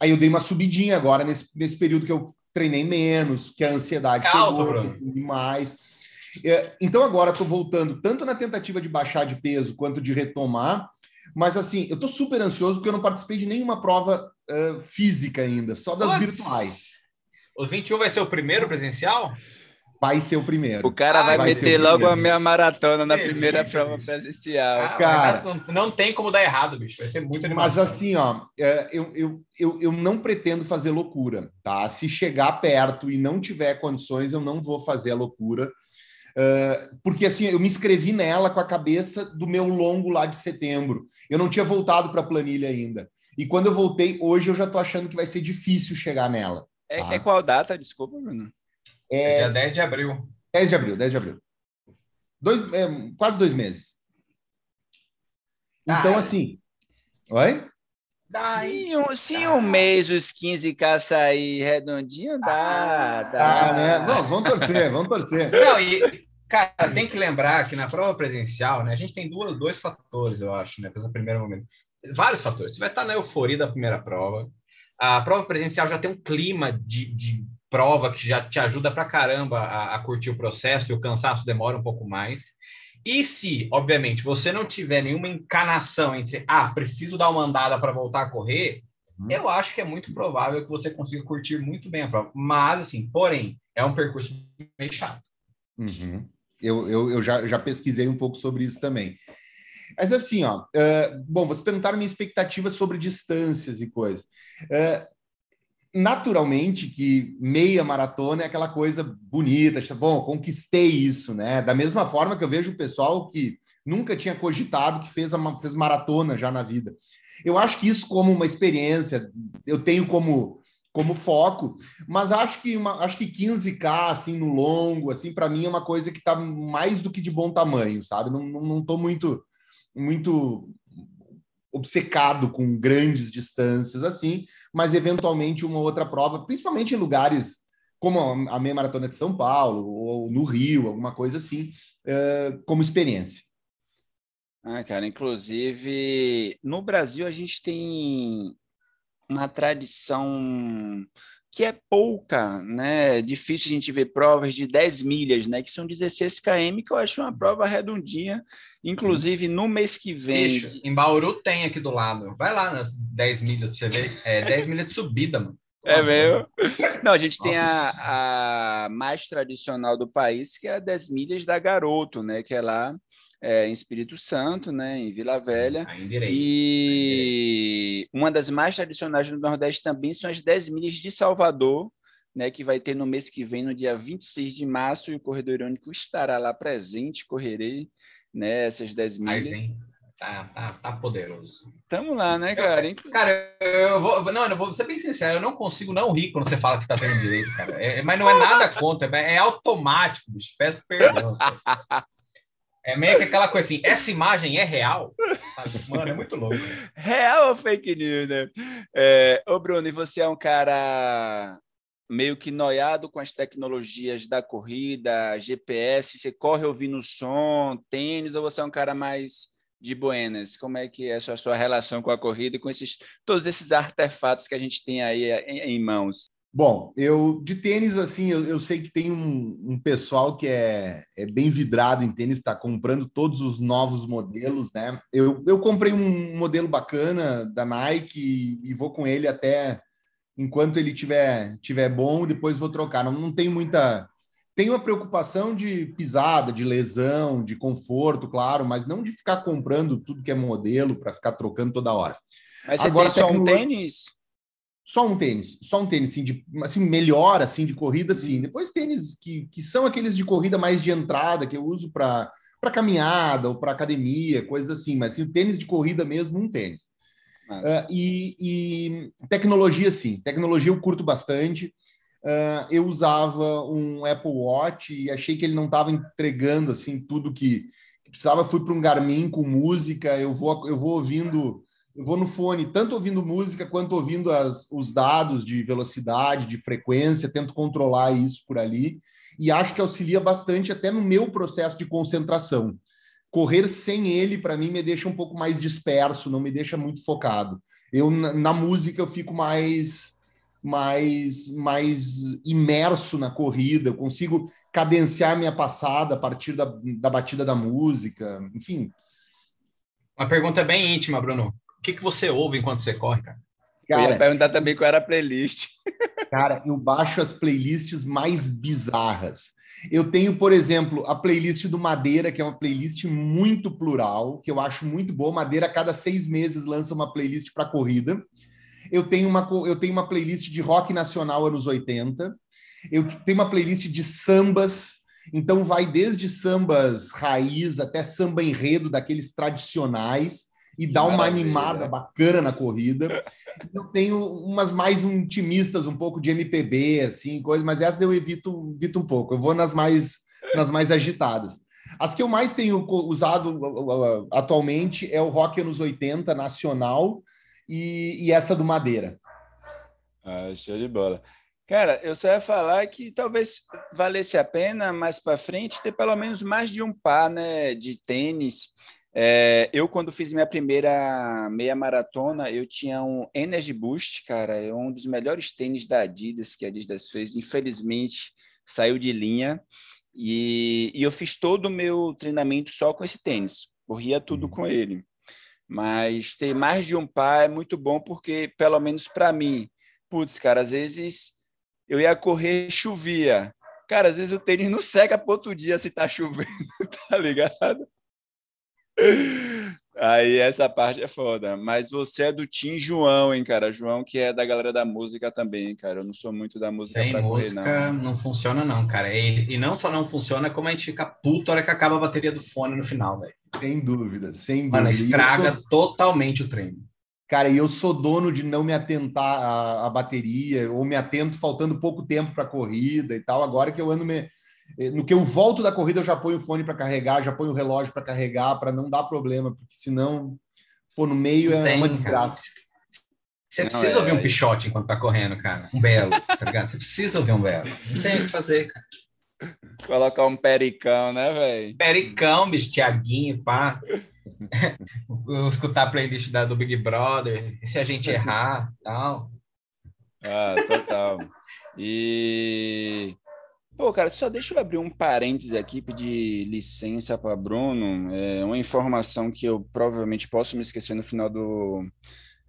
Aí eu dei uma subidinha agora nesse, nesse período que eu treinei menos, que a ansiedade Calma, pegou Bruno. demais. É, então agora estou voltando tanto na tentativa de baixar de peso quanto de retomar, mas assim, eu estou super ansioso porque eu não participei de nenhuma prova uh, física ainda, só das virtuais. O 21 vai ser o primeiro presencial? Vai ser o primeiro. O cara Ah, vai, vai meter logo a meia maratona na Delícia, primeira prova bicho. presencial. Ah, cara. mas não, tem como dar errado, bicho. Vai ser muito Mas animação. assim, ó, é, eu, eu, eu, eu não pretendo fazer loucura, tá? Se chegar perto e não tiver condições, eu não vou fazer a loucura. É, porque assim, eu me inscrevi nela com a cabeça do meu longo lá de setembro. Eu não tinha voltado para a planilha ainda. E quando eu voltei, hoje eu já tô achando que vai ser difícil chegar nela. É, Tá. é qual data? Desculpa, Bruno. É É dia 10 de abril. 10 de abril, 10 de abril. Dois, é, quase dois meses. Então, Ah, assim. Oi? Daí. Se um, se um mês os 15k sair redondinho, dá. dá. Ah, né? Bom, vamos torcer, vamos torcer. [LAUGHS] Não, e, cara, tem que lembrar que na prova presencial, né, a gente tem duas, dois fatores, eu acho, né, para esse primeiro momento. Vários fatores. Você vai estar na euforia da primeira prova. A prova presencial já tem um clima de, de prova que já te ajuda pra caramba a, a curtir o processo e o cansaço demora um pouco mais. E se, obviamente, você não tiver nenhuma encanação entre, ah, preciso dar uma andada para voltar a correr, Uhum. eu acho que é muito provável que você consiga curtir muito bem a prova. Mas, assim, porém, é um percurso meio chato. Uhum. Eu, eu, eu já, já pesquisei um pouco sobre isso também. Mas assim, ó, é, bom, vocês perguntaram minha expectativa sobre distâncias e coisas. É, naturalmente que meia maratona é aquela coisa bonita, tipo, bom, conquistei isso, né? Da mesma forma que eu vejo o pessoal que nunca tinha cogitado que fez, a, fez maratona já na vida. Eu acho que isso como uma experiência, eu tenho como como foco, mas acho que uma, acho que 15k assim no longo, assim para mim é uma coisa que está mais do que de bom tamanho, sabe? Não, não, não muito muito obcecado com grandes distâncias assim, mas eventualmente uma outra prova, principalmente em lugares como a meia maratona de São Paulo ou no Rio, alguma coisa assim, uh, como experiência. Ah, cara, inclusive no Brasil a gente tem uma tradição que é pouca, né? É difícil a gente ver provas de 10 milhas, né? Que são 16 km, que eu acho uma prova redondinha. Inclusive, no mês que vem. Bicho, em Bauru tem aqui do lado. Vai lá nas 10 milhas, você vê. É 10 milhas de subida, mano. É mesmo? Não, a gente Nossa. tem a, a mais tradicional do país, que é a 10 milhas da Garoto, né? Que é lá é, em Espírito Santo, né, em Vila Velha. E uma das mais tradicionais do Nordeste também são as 10 milhas de Salvador, né, que vai ter no mês que vem, no dia 26 de março, e o Corredor Irônico estará lá presente, correrei né, essas 10 milhas. Mas, Tá, tá, tá poderoso. Tamo lá, né, cara? Eu, cara, eu vou. Não, eu vou ser bem sincero, eu não consigo não rir quando você fala que você tá tendo direito, cara. É, mas não é nada contra, é automático, bicho. Peço perdão. [LAUGHS] É meio que aquela coisa assim, essa imagem é real? Sabe? Mano, é muito louco. [LAUGHS] Real ou fake news, né? É, ô, Bruno, e você é um cara meio que noiado com as tecnologias da corrida, GPS, você corre ouvindo som, tênis, ou você é um cara mais de buenas? Como é que é a sua, sua relação com a corrida e com esses, todos esses artefatos que a gente tem aí em, em mãos? Bom, eu de tênis, assim, eu, eu sei que tem um, um, pessoal que é, é bem vidrado em tênis, está comprando todos os novos modelos, né? Eu, eu comprei um modelo bacana da Nike e, e vou com ele até enquanto ele tiver, tiver bom, depois vou trocar. Não, não tem muita. Tem uma preocupação de pisada, de lesão, de conforto, claro, mas não de ficar comprando tudo que é modelo para ficar trocando toda hora. Mas você Agora, tem só um tênis? Só um tênis, só um tênis, assim, de, assim, melhor, assim, de corrida, sim. Depois tênis que, que são aqueles de corrida mais de entrada, que eu uso para caminhada ou para academia, coisas assim, mas assim, o tênis de corrida mesmo, um tênis. Uh, e, e, tecnologia, sim. Tecnologia eu curto bastante. Uh, eu usava um Apple Watch e achei que ele não estava entregando, assim, tudo que, que precisava. Fui para um Garmin com música, eu vou, eu vou ouvindo eu vou no fone, tanto ouvindo música quanto ouvindo as, os dados de velocidade, de frequência, tento controlar isso por ali e acho que auxilia bastante até no meu processo de concentração. Correr sem ele, para mim, me deixa um pouco mais disperso, não me deixa muito focado. Eu, na, na música, eu fico mais mais, mais imerso na corrida, eu consigo cadenciar minha passada a partir da, da batida da música, enfim. Uma pergunta bem íntima, Bruno. O que, que você ouve enquanto você corre, cara? Cara, eu ia perguntar também qual era a playlist. [LAUGHS] Cara, eu baixo as playlists mais bizarras. Eu tenho, por exemplo, a playlist do Madeira, que é uma playlist muito plural, que eu acho muito boa. Madeira, a cada seis meses, lança uma playlist para corrida. Eu tenho, uma, eu tenho uma playlist de rock nacional anos 80. Eu tenho uma playlist de sambas. Então, vai desde sambas raiz até samba enredo, daqueles tradicionais e dá uma animada bacana na corrida. Eu tenho umas mais intimistas, um pouco de MPB, assim, coisas, mas essas eu evito, evito um pouco. Eu vou nas mais, nas mais agitadas. As que eu mais tenho usado atualmente é o rock anos 80 nacional e, e essa do Madeira. Ah, show de bola. Cara, eu só ia falar que talvez valesse a pena mais para frente ter pelo menos mais de um par né, de tênis é, eu, quando fiz minha primeira meia maratona, eu tinha um Energy Boost, cara, é um dos melhores tênis da Adidas que a Adidas fez. Infelizmente, saiu de linha e, e eu fiz todo o meu treinamento só com esse tênis, corria tudo uhum. com ele. Mas ter mais de um par é muito bom porque, pelo menos para mim, putz, cara, às vezes eu ia correr, chovia. Cara, às vezes o tênis não seca para outro dia se tá chovendo, [LAUGHS] tá ligado? Aí essa parte é foda. Mas você é do Tim João, hein, cara? João que é da galera da música também, cara. Eu não sou muito da música Sem música correr, não. não. funciona não, cara. E, e, não só não funciona, como a gente fica puto a hora que acaba a bateria do fone no final, velho. Sem dúvida, sem dúvida. Mano, estraga sou... totalmente o treino. Cara, e eu sou dono de não me atentar à, à bateria, ou me atento faltando pouco tempo para corrida e tal. Agora que eu ando me no que eu volto da corrida, eu já ponho o fone para carregar, já ponho o relógio para carregar, para não dar problema, porque senão, pô, no meio é uma desgraça. Você não, precisa é... ouvir um pichote enquanto tá correndo, cara. Um belo, tá ligado? Você precisa ouvir um belo. Não tem o que fazer, cara. Colocar um pericão, né, velho? Pericão, bicho, Tiaguinho, pá. Escutar a playlist da, do Big Brother, e se a gente errar, tal. Ah, total. E Pô, cara, só deixa eu abrir um parêntese aqui, pedir licença para Bruno. É uma informação que eu provavelmente posso me esquecer no final do,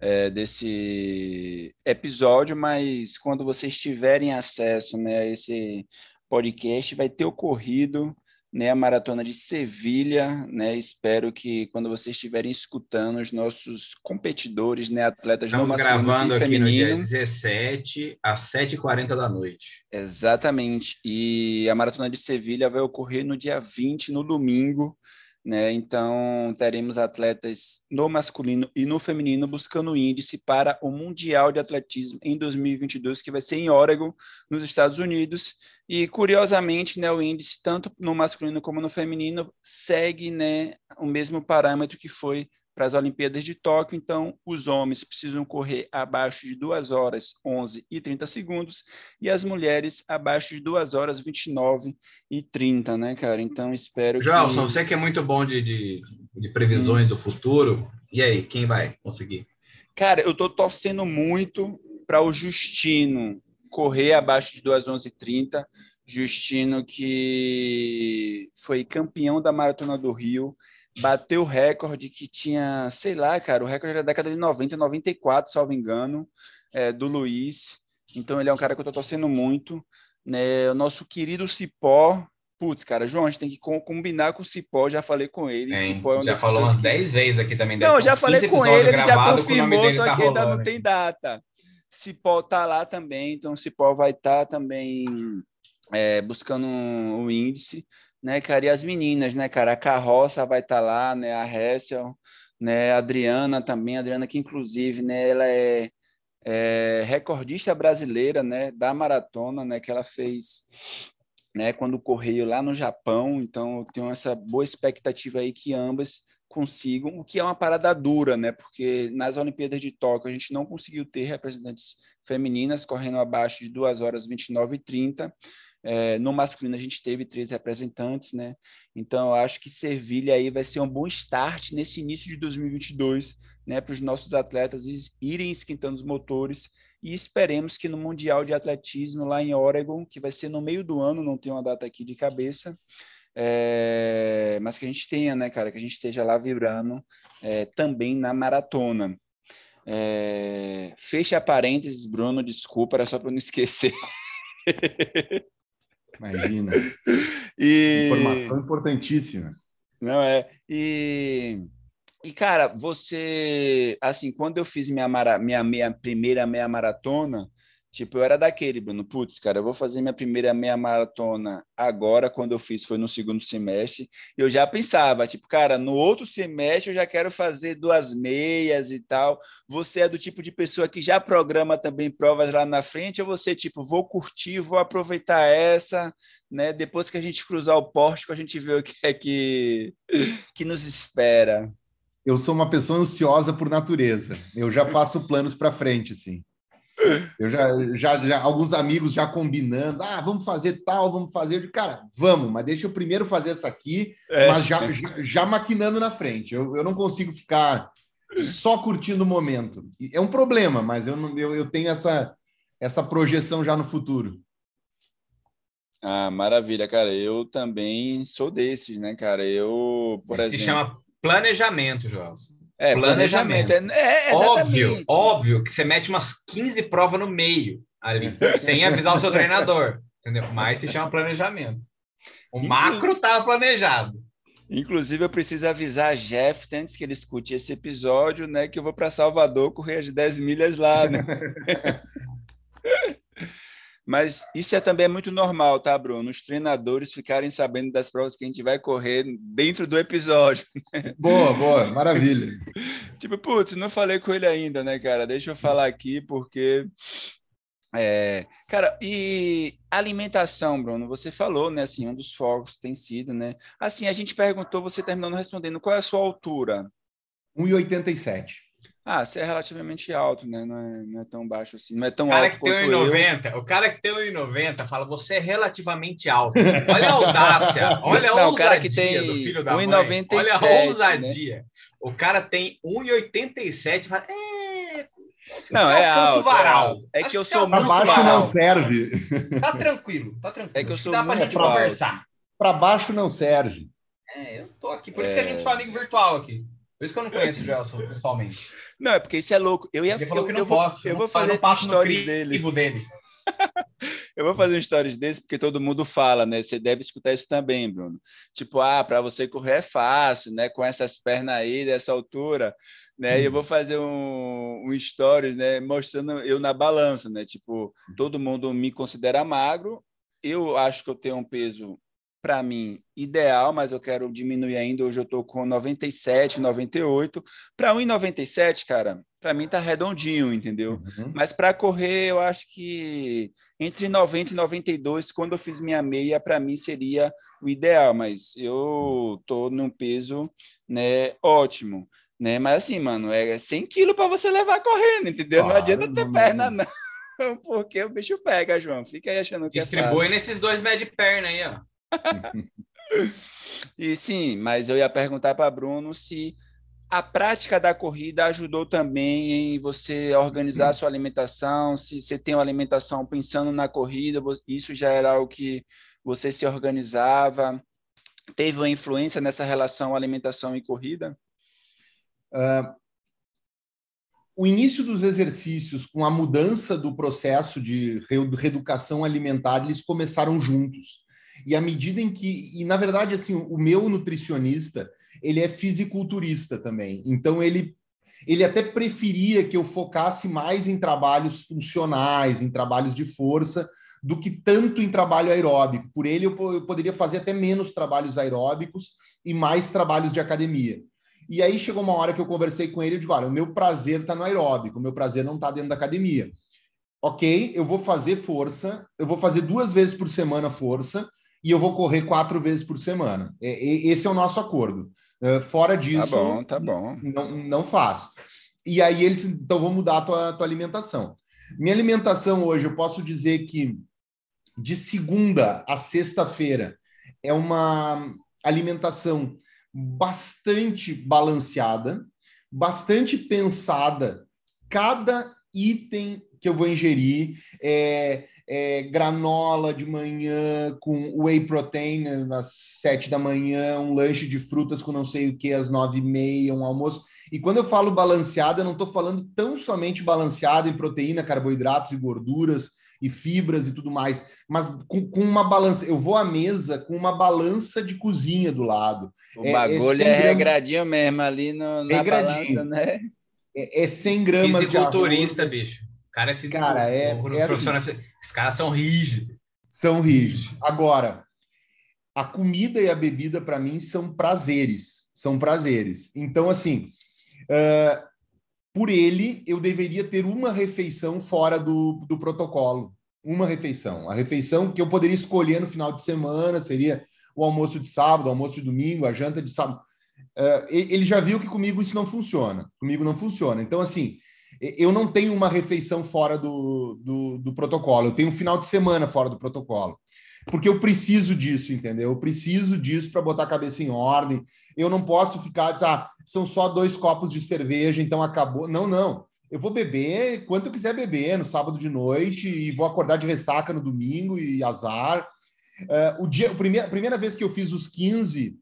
é, desse episódio, mas quando vocês tiverem acesso né, a esse podcast, vai ter ocorrido né, a maratona de Sevilha, né? Espero que quando vocês estiverem escutando os nossos competidores, né, atletas Estamos gravando aqui no dia 17 às 7h40 da noite. Exatamente. E a maratona de Sevilha vai ocorrer no dia 20, no domingo, né? Então, teremos atletas no masculino e no feminino buscando índice para o Mundial de Atletismo em 2022, que vai ser em Oregon, nos Estados Unidos. E, curiosamente, né, o índice, tanto no masculino como no feminino, segue né, o mesmo parâmetro que foi para as Olimpíadas de Tóquio. Então, os homens precisam correr abaixo de 2 horas 11 e 30 segundos e as mulheres abaixo de 2 horas 29 e 30, né, cara? Então, espero Joelson, que... você que é muito bom de, de, de previsões hum. do futuro, e aí, quem vai conseguir? Cara, eu estou torcendo muito para o Justino correr abaixo de 2 11 e 30. Justino que foi campeão da Maratona do Rio, bateu o recorde que tinha, sei lá, cara, o recorde da década de 90, 94, salvo engano, é, do Luiz. Então ele é um cara que eu tô torcendo muito. Né? O nosso querido Cipó, putz, cara, João, a gente tem que combinar com o Cipó, já falei com ele. Cipó é já falou umas 10 vezes aqui também. Não, já falei com ele, ele já confirmou, só tá que ainda não tem data. Cipó tá lá também, então Cipó vai estar tá também é, buscando o um índice né, cara? E as meninas, né, cara? A Carroça vai estar tá lá, né? A Hessel, né? A Adriana também, a Adriana que inclusive, né? Ela é, é, recordista brasileira, né? Da maratona, né? Que ela fez, né? Quando correu lá no Japão. Então, eu tenho essa boa expectativa aí que ambas consigam, o que é uma parada dura, né? Porque nas Olimpíadas de Tóquio a gente não conseguiu ter representantes femininas correndo abaixo de 2 horas 29 e 30. É, no masculino a gente teve três representantes, né? Então eu acho que Servilha aí vai ser um bom start nesse início de 2022, né, para os nossos atletas irem esquentando os motores e esperemos que no Mundial de Atletismo lá em Oregon, que vai ser no meio do ano, não tenho uma data aqui de cabeça, é, mas que a gente tenha, né, cara, que a gente esteja lá vibrando é, também na maratona. É, fecha parênteses, Bruno, desculpa, era só para não esquecer. [LAUGHS] Imagina. [LAUGHS] E... Informação importantíssima. Não é. E, e cara, você, assim, quando eu fiz minha, mara, minha, minha primeira meia maratona, Tipo, eu era daquele, Bruno, putz, cara, eu vou fazer minha primeira meia maratona agora, quando eu fiz foi no segundo semestre. Eu já pensava, tipo, cara, no outro semestre eu já quero fazer duas meias e tal. Você é do tipo de pessoa que já programa também provas lá na frente, ou você, tipo, vou curtir, vou aproveitar essa, né? Depois que a gente cruzar o pórtico, a gente vê o que é que, que nos espera. Eu sou uma pessoa ansiosa por natureza. Eu já faço planos para frente, assim. Eu já, já, já, alguns amigos já combinando, ah, vamos fazer tal, vamos fazer. Eu digo, cara, vamos, mas deixa eu primeiro fazer essa aqui, é. mas já, já, já, maquinando na frente. Eu, eu não consigo ficar só curtindo o momento. É um problema, mas eu, não, eu, eu tenho essa, essa projeção já no futuro. Ah, maravilha, cara. Eu também sou desses, né, cara? Eu, por Se exemplo. Se chama planejamento, João. É, planejamento. planejamento. É, é óbvio, óbvio que você mete umas 15 provas no meio ali, [LAUGHS] sem avisar o seu treinador, entendeu? Mas se chama planejamento. O macro estava planejado. Inclusive, eu preciso avisar a Jeff antes que ele escute esse episódio, né? Que eu vou para Salvador correr as 10 milhas lá, né? [LAUGHS] Mas isso é também muito normal, tá, Bruno? Os treinadores ficarem sabendo das provas que a gente vai correr dentro do episódio. Boa, boa, maravilha. [LAUGHS] tipo, putz, não falei com ele ainda, né, cara? Deixa eu falar aqui, porque. É, cara, e alimentação, Bruno, você falou, né? Assim, um dos focos tem sido, né? Assim, a gente perguntou, você terminando respondendo, qual é a sua altura? 1,87. Ah, você é relativamente alto, né? Não é, não é tão baixo assim. Não é tão o cara alto que tem 1,90, o cara que tem 1,90 fala, você é relativamente alto. Olha a audácia, [LAUGHS] olha a não, ousadia o cara que tem do filho da 1, mãe. Olha a né? ousadia. Né? O cara tem 1,87 fala, é... não, é alto, varal. É, é que eu sou muito baixo varal. não serve. Tá tranquilo, tá tranquilo. É que eu sou Dá pra gente alto. conversar. Para baixo não serve. É, eu tô aqui, por isso que a gente é. fala amigo virtual aqui. Por isso que eu não conheço o Gelson pessoalmente. Não, é porque isso é louco. Eu ia Ele falou que não eu posso. Eu, eu vou fazer um stories dele. dele. [LAUGHS] [LAUGHS] eu vou fazer um stories desse porque todo mundo fala, né? Você deve escutar isso também, Bruno. Tipo, ah, para você correr é fácil, né? Com essas pernas aí, dessa altura, né? Hum. E eu vou fazer um, um stories, né? Mostrando eu na balança, né? Tipo, todo mundo me considera magro. Eu acho que eu tenho um peso para mim, ideal, mas eu quero diminuir ainda. Hoje eu estou com 97, 98. Para 1,97, cara, para mim tá redondinho, entendeu? Uhum. Mas para correr, eu acho que entre 90 e 92, quando eu fiz minha meia, para mim seria o ideal. Mas eu tô num peso, né, ótimo. Né? Mas assim, mano, é 100 quilos para você levar correndo, entendeu? Claro, não adianta ter perna, não. [LAUGHS] Porque o bicho pega, João. Fica aí achando que Distribui é nesses dois médios de perna aí, ó [LAUGHS] e sim, mas eu ia perguntar para Bruno se a prática da corrida ajudou também em você organizar sua alimentação, se você tem uma alimentação pensando na corrida, isso já era algo que você se organizava, teve uma influência nessa relação alimentação e corrida? Uh, o início dos exercícios com a mudança do processo de reeducação alimentar, eles começaram juntos. E à medida em que, e na verdade, assim, o meu nutricionista, ele é fisiculturista também. Então ele ele até preferia que eu focasse mais em trabalhos funcionais, em trabalhos de força, do que tanto em trabalho aeróbico. Por ele, eu, eu poderia fazer até menos trabalhos aeróbicos e mais trabalhos de academia. E aí chegou uma hora que eu conversei com ele e digo: olha, o meu prazer está no aeróbico, o meu prazer não está dentro da academia. Ok, eu vou fazer força, eu vou fazer duas vezes por semana força, e eu vou correr quatro vezes por semana. Esse é o nosso acordo. Eh, fora tá disso, tá bom, tá bom. Não, não faço. E aí eles, então, vou mudar a tua, tua alimentação. Minha alimentação hoje, eu posso dizer que de segunda a sexta-feira é uma alimentação bastante balanceada, bastante pensada cada item que eu vou ingerir. É, é, granola de manhã com whey protein às sete da manhã, um lanche de frutas com não sei o que às nove e meia, um almoço. E quando eu falo balanceado, eu não estou falando tão somente balanceado em proteína, carboidratos e gorduras e fibras e tudo mais, mas com, com uma balança. Eu vou à mesa com uma balança de cozinha do lado. O é, é bagulho é, é regradinho mesmo ali no, na regradinho. balança, né? É, é 100 gramas de arroz. bicho. Cara é físico. Cara, é, é assim, Os caras são rígidos. São rígidos. Agora, a comida e a bebida, para mim, são prazeres. São prazeres. Então, assim, uh, por ele, eu deveria ter uma refeição fora do, do protocolo. Uma refeição. A refeição que eu poderia escolher no final de semana seria o almoço de sábado, o almoço de domingo, a janta de sábado. Uh, ele já viu que comigo isso não funciona. Comigo não funciona. Então, assim, eu não tenho uma refeição fora do, do, do, protocolo, eu tenho um final de semana fora do protocolo. Porque eu preciso disso, entendeu? Eu preciso disso para botar a cabeça em ordem. Eu não posso ficar, ah, são só dois copos de cerveja, então acabou. Não, não. Eu vou beber quanto eu quiser beber no sábado de noite e vou acordar de ressaca no domingo e azar. Uh, o dia, a primeira, a primeira vez que eu fiz os 15,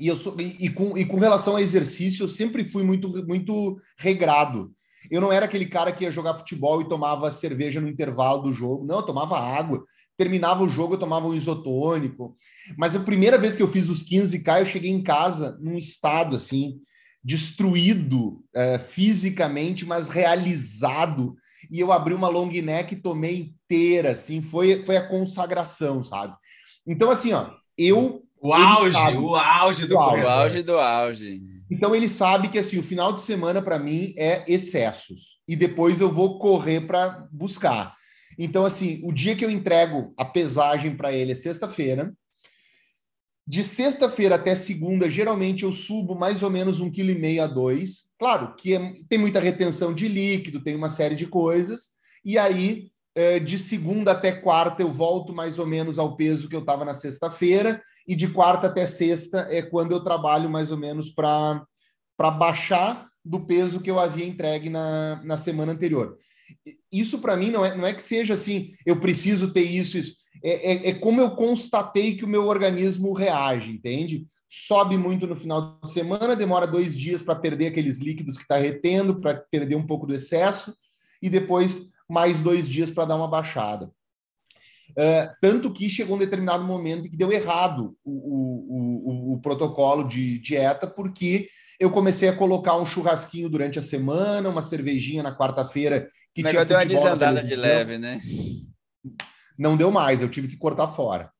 e, eu sou, e, e, com, e com relação a exercício, eu sempre fui muito, muito regrado. Eu não era aquele cara que ia jogar futebol e tomava cerveja no intervalo do jogo. Não, eu tomava água. Terminava o jogo, eu tomava um isotônico. Mas a primeira vez que eu fiz os 15K, eu cheguei em casa num estado assim, destruído é, fisicamente, mas realizado. E eu abri uma long neck e tomei inteira, assim, foi, foi a consagração, sabe? Então, assim, ó, eu. O auge, sabe, o auge do o auge do auge. Então ele sabe que assim o final de semana para mim é excessos e depois eu vou correr para buscar. Então assim, o dia que eu entrego a pesagem para ele é sexta-feira. De sexta-feira até segunda, geralmente eu subo mais ou menos um quilo e meio a dois. Claro que é, tem muita retenção de líquido, tem uma série de coisas. E aí, é, de segunda até quarta, eu volto mais ou menos ao peso que eu estava na sexta-feira e de quarta até sexta é quando eu trabalho mais ou menos para baixar do peso que eu havia entregue na, na semana anterior. Isso para mim não é, não é que seja assim, eu preciso ter isso, isso. É, é, é, como eu constatei que o meu organismo reage, entende? Sobe muito no final de semana, demora dois dias para perder aqueles líquidos que está retendo, para perder um pouco do excesso, e depois mais dois dias para dar uma baixada. Uh, tanto que chegou um determinado momento que deu errado o, o, o, o, protocolo de dieta, porque eu comecei a colocar um churrasquinho durante a semana, uma cervejinha na quarta-feira que o tinha deu uma desandada de leve, né? Não deu mais, eu tive que cortar fora.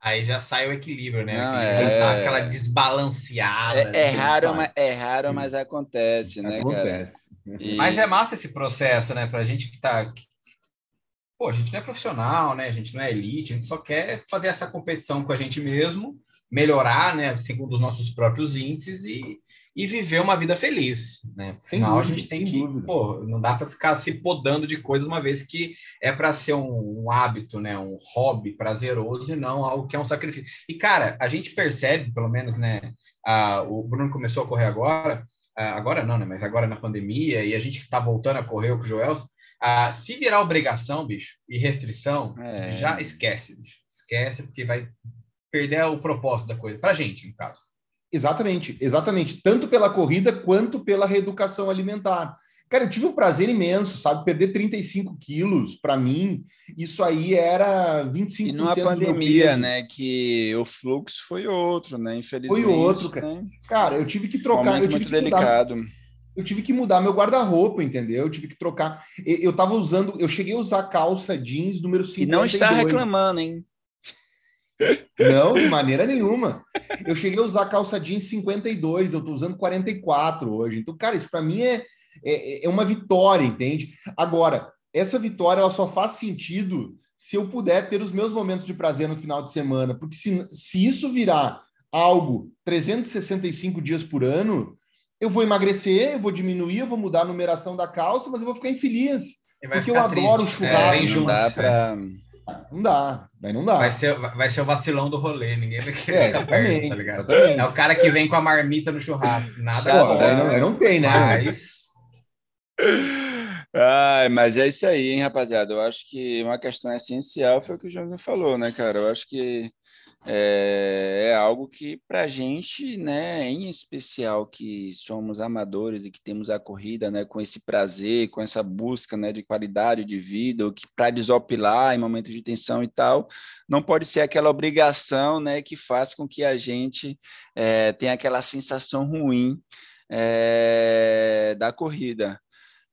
Aí já sai o equilíbrio, né? Não, é... aquela desbalanceada. É, é raro, mas, é raro, mas acontece, né, acontece. cara? E... Mas é massa esse processo, né? Para a gente que está pô, a gente não é profissional, né? A gente não é elite, a gente só quer fazer essa competição com a gente mesmo, melhorar, né, segundo os nossos próprios índices e, e viver uma vida feliz, né? Afinal, dúvida, a gente tem que, dúvida. pô, não dá para ficar se podando de coisas uma vez que é para ser um, um, hábito, né, um hobby prazeroso e não algo que é um sacrifício. E cara, a gente percebe, pelo menos, né, a, o Bruno começou a correr agora, a, agora não, né, mas agora na pandemia e a gente está voltando a correr com o Joel, ah, se virar obrigação, bicho, e restrição, é. já esquece, bicho. Esquece, porque vai perder o propósito da coisa. Pra gente, no caso. Exatamente, exatamente. Tanto pela corrida quanto pela reeducação alimentar. Cara, eu tive um prazer imenso, sabe? Perder 35 quilos, para mim, isso aí era 25% E numa pandemia, né? Que o fluxo foi outro, né? Infelizmente. Foi outro, cara. Né? Cara, eu tive que trocar. Um eu tive muito que delicado. Mudar eu tive que mudar meu guarda-roupa, entendeu? Eu tive que trocar. Eu tava usando, eu cheguei a usar calça jeans número 52. E não está reclamando, hein? Não, de maneira nenhuma. Eu cheguei a usar calça jeans 52, eu tô usando 44 hoje. Então, cara, isso para mim é, é, é uma vitória, entende? Agora, essa vitória ela só faz sentido se eu puder ter os meus momentos de prazer no final de semana, porque se, se isso virar algo 365 dias por ano, eu vou emagrecer, eu vou diminuir, eu vou mudar a numeração da calça, mas eu vou ficar infeliz. Porque eu adoro o churrasco. É, não dá para Não dá, aí não dá. Vai ser, vai ser o vacilão do rolê, ninguém vai querer É, ficar perto, tá ligado? É o cara que vem com a marmita no churrasco. Nada Pô, contra, aí, não, aí não tem, né? mas Ai, mas é isso aí, hein, rapaziada. Eu acho que uma questão essencial foi o que o João falou, né, cara? Eu acho que é, é algo que, para a gente, né, em especial que somos amadores e que temos a corrida, né, com esse prazer, com essa busca, né, de qualidade de vida, que para desopilar em momentos de tensão e tal, não pode ser aquela obrigação, né, que faz com que a gente é, tenha aquela sensação ruim é, da corrida.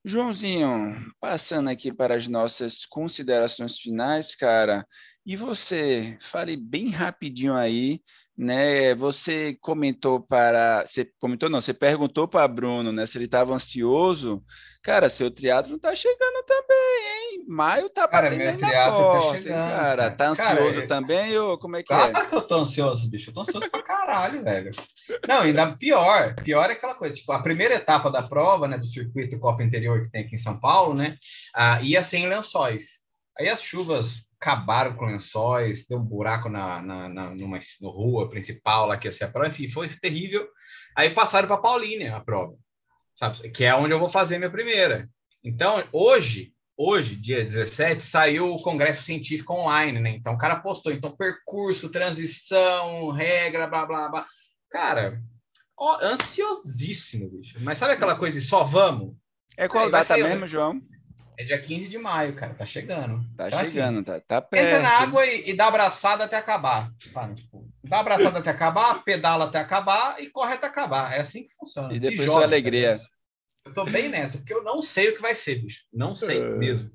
Joãozinho, passando aqui para as nossas considerações finais, cara, e você, fale bem rapidinho aí, né? Você comentou para, você comentou não, você perguntou para Bruno, né, se ele estava ansioso. Cara, seu triatlo tá chegando também, hein? Maio tá Cara, batendo meu triatlo tá porta, chegando, cara. cara. Tá Cara, ansioso é- também ou como é que é? Claro que eu tô ansioso, bicho. Eu tô ansioso pra caralho, velho. Não, ainda pior. Pior é aquela coisa, tipo, a primeira etapa da prova, né, do circuito Copa Interior que tem aqui em São Paulo, né, ia sem lençóis. Aí as chuvas acabaram com lençóis, deu um buraco na, na, na numa na rua principal lá que ia ser a prova, enfim, foi terrível. Aí passaram para Paulínia a prova, sabe? Que é onde eu vou fazer minha primeira. Então, hoje, hoje, dia 17, saiu o Congresso Científico Online, né? Então, o cara postou, então, percurso, transição, regra, blá, blá, blá. Cara, ó, ansiosíssimo, bicho. Mas sabe aquela coisa de só vamos? É qual Aí vai data sair, mesmo, João? É dia 15 de maio, cara, tá chegando. Tá assim, chegando, tá, tá perto. Entra na água e, e dá abraçada até acabar, sabe? Tipo, dá abraçada até acabar, pedala até acabar e corre até acabar. É assim que funciona. E depois joga, alegria. cara. Eu tô bem nessa, porque eu não sei o que vai ser, bicho. Não sei É. mesmo.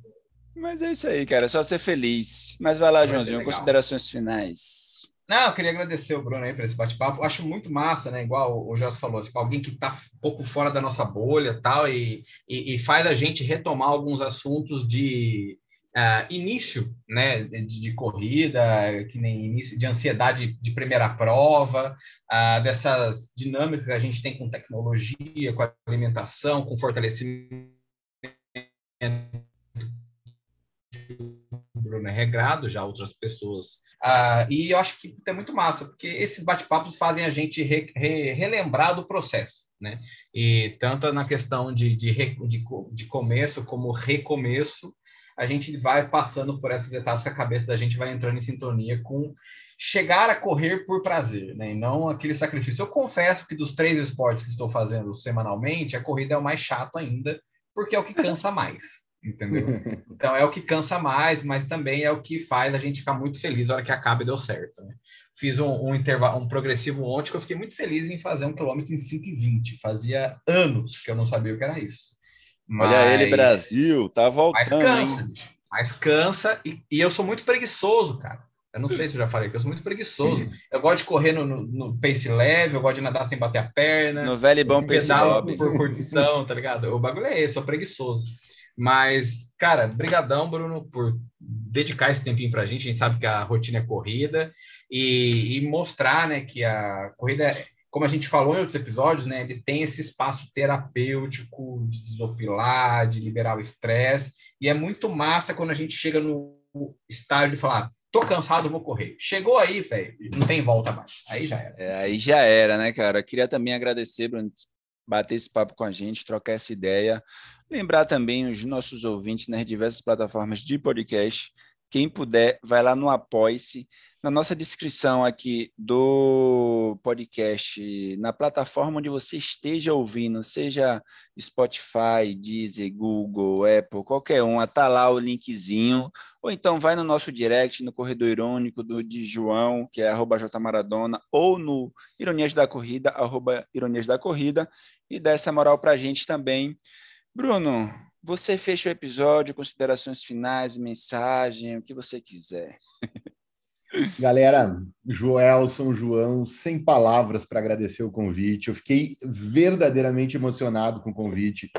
Mas é isso aí, cara. É só ser feliz. Mas vai lá, Vai Joãozinho. Considerações finais. Não, eu queria agradecer o Bruno aí por esse bate-papo. Acho muito massa, né? Igual o Jorge falou, tipo, alguém que está um pouco fora da nossa bolha tal, e, e, e faz a gente retomar alguns assuntos de ah, início né, de, de corrida, que nem início de ansiedade de primeira prova, ah, dessas dinâmicas que a gente tem com tecnologia, com alimentação, com fortalecimento Bruno é regrado, já outras pessoas. Ah, e eu acho que é muito massa, porque esses bate-papos fazem a gente re- re- relembrar do processo, né? E tanto na questão de, de, de, de começo como recomeço, a gente vai passando por essas etapas que a cabeça da gente vai entrando em sintonia com chegar a correr por prazer, né? E não aquele sacrifício. Eu confesso que dos três esportes que estou fazendo semanalmente, a corrida é o mais chato ainda, porque é o que cansa mais, [LAUGHS] entendeu? Então é o que cansa mais, mas também é o que faz a gente ficar muito feliz na hora que acaba e deu certo. Né? Fiz um, um intervalo, um progressivo ontem que eu fiquei muito feliz em fazer um quilômetro em 5,20. Fazia anos que eu não sabia o que era isso. Olha ele, Mas- Brasil. Tá Mas voltando, cansa, hein? bicho. Mas cansa e, e eu sou muito preguiçoso, cara. Eu não sei se eu já falei que eu sou muito preguiçoso. Eu gosto de correr no, no, no pace leve, eu gosto de nadar sem bater a perna. No velho e bom Eu Pace por [LAUGHS] curtição, tá ligado? O bagulho é esse, sou preguiçoso. Mas, cara, brigadão, Bruno, por dedicar esse tempinho pra gente. A gente sabe que a rotina é corrida e, e mostrar, né, que a corrida, é- como a gente falou em outros episódios, né, ele tem esse espaço terapêutico de desopilar, de liberar o estresse. E é muito massa quando a gente chega no estágio de falar, tô cansado, vou correr. Chegou aí, velho, não tem volta mais. Aí já era. É, aí já era, né, cara? Queria também agradecer, Bruno, bater esse papo com a gente, trocar essa ideia. Lembrar também os nossos ouvintes nas diversas plataformas de podcast. Quem puder, vai lá no Apoie-se. Na nossa descrição aqui do podcast, na plataforma onde você esteja ouvindo, seja Spotify, Deezer, Google, Apple, qualquer uma, tá lá o linkzinho. Ou então vai no nosso direct, no Corredor Irônico do de João, que é arroba jmaradona, ou no Ironias da Corrida, arroba Ironias da Corrida, e dá essa moral pra gente também. Bruno, você fecha o episódio, considerações finais, mensagem, o que você quiser. [LAUGHS] Galera, Joelson, João, sem palavras para agradecer o convite. Eu fiquei verdadeiramente emocionado com o convite.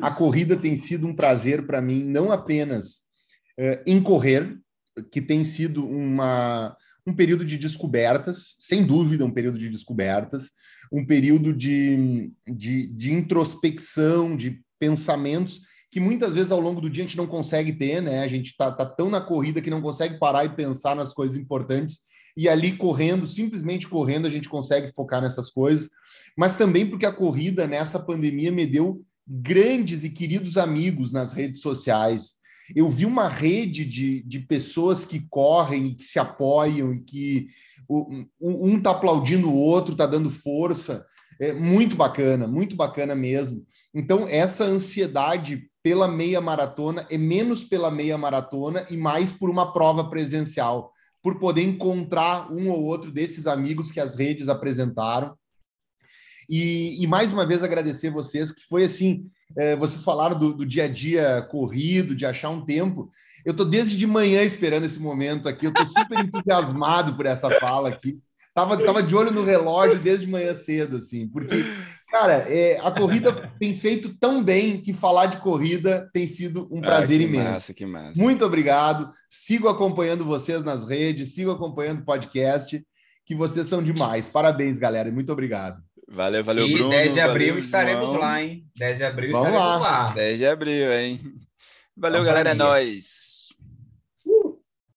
A corrida tem sido um prazer para mim, não apenas eh, em correr, que tem sido uma, um período de descobertas, sem dúvida, um período de descobertas, um período de, de, de introspecção, de pensamentos que muitas vezes ao longo do dia a gente não consegue ter, né? A gente tá, tá tão na corrida que não consegue parar e pensar nas coisas importantes. E ali correndo, simplesmente correndo, a gente consegue focar nessas coisas. Mas também porque a corrida nessa pandemia me deu grandes e queridos amigos nas redes sociais. Eu vi uma rede de, de pessoas que correm e que se apoiam e que um está aplaudindo o outro, está dando força. É muito bacana, muito bacana mesmo. Então, essa ansiedade pela meia maratona é menos pela meia maratona e mais por uma prova presencial, por poder encontrar um ou outro desses amigos que as redes apresentaram e, e, mais uma vez agradecer vocês, que foi assim: é, vocês falaram do, do, dia a dia corrido, de achar um tempo. Eu estou desde de manhã esperando esse momento aqui, eu estou super entusiasmado por essa fala aqui. Tava, tava de olho no relógio desde manhã cedo, assim, porque, cara, é, a corrida [LAUGHS] tem feito tão bem que falar de corrida tem sido um prazer ah, imenso. Massa, que massa. Muito obrigado. Sigo acompanhando vocês nas redes, sigo acompanhando o podcast, que vocês são demais. Parabéns, galera, e muito obrigado. Valeu, valeu, e Bruno. 10 de abril valeu, estaremos João. lá, hein? 10 de abril Vamos estaremos lá. lá. 10 de abril, hein? Valeu, Vamos galera. É nóis.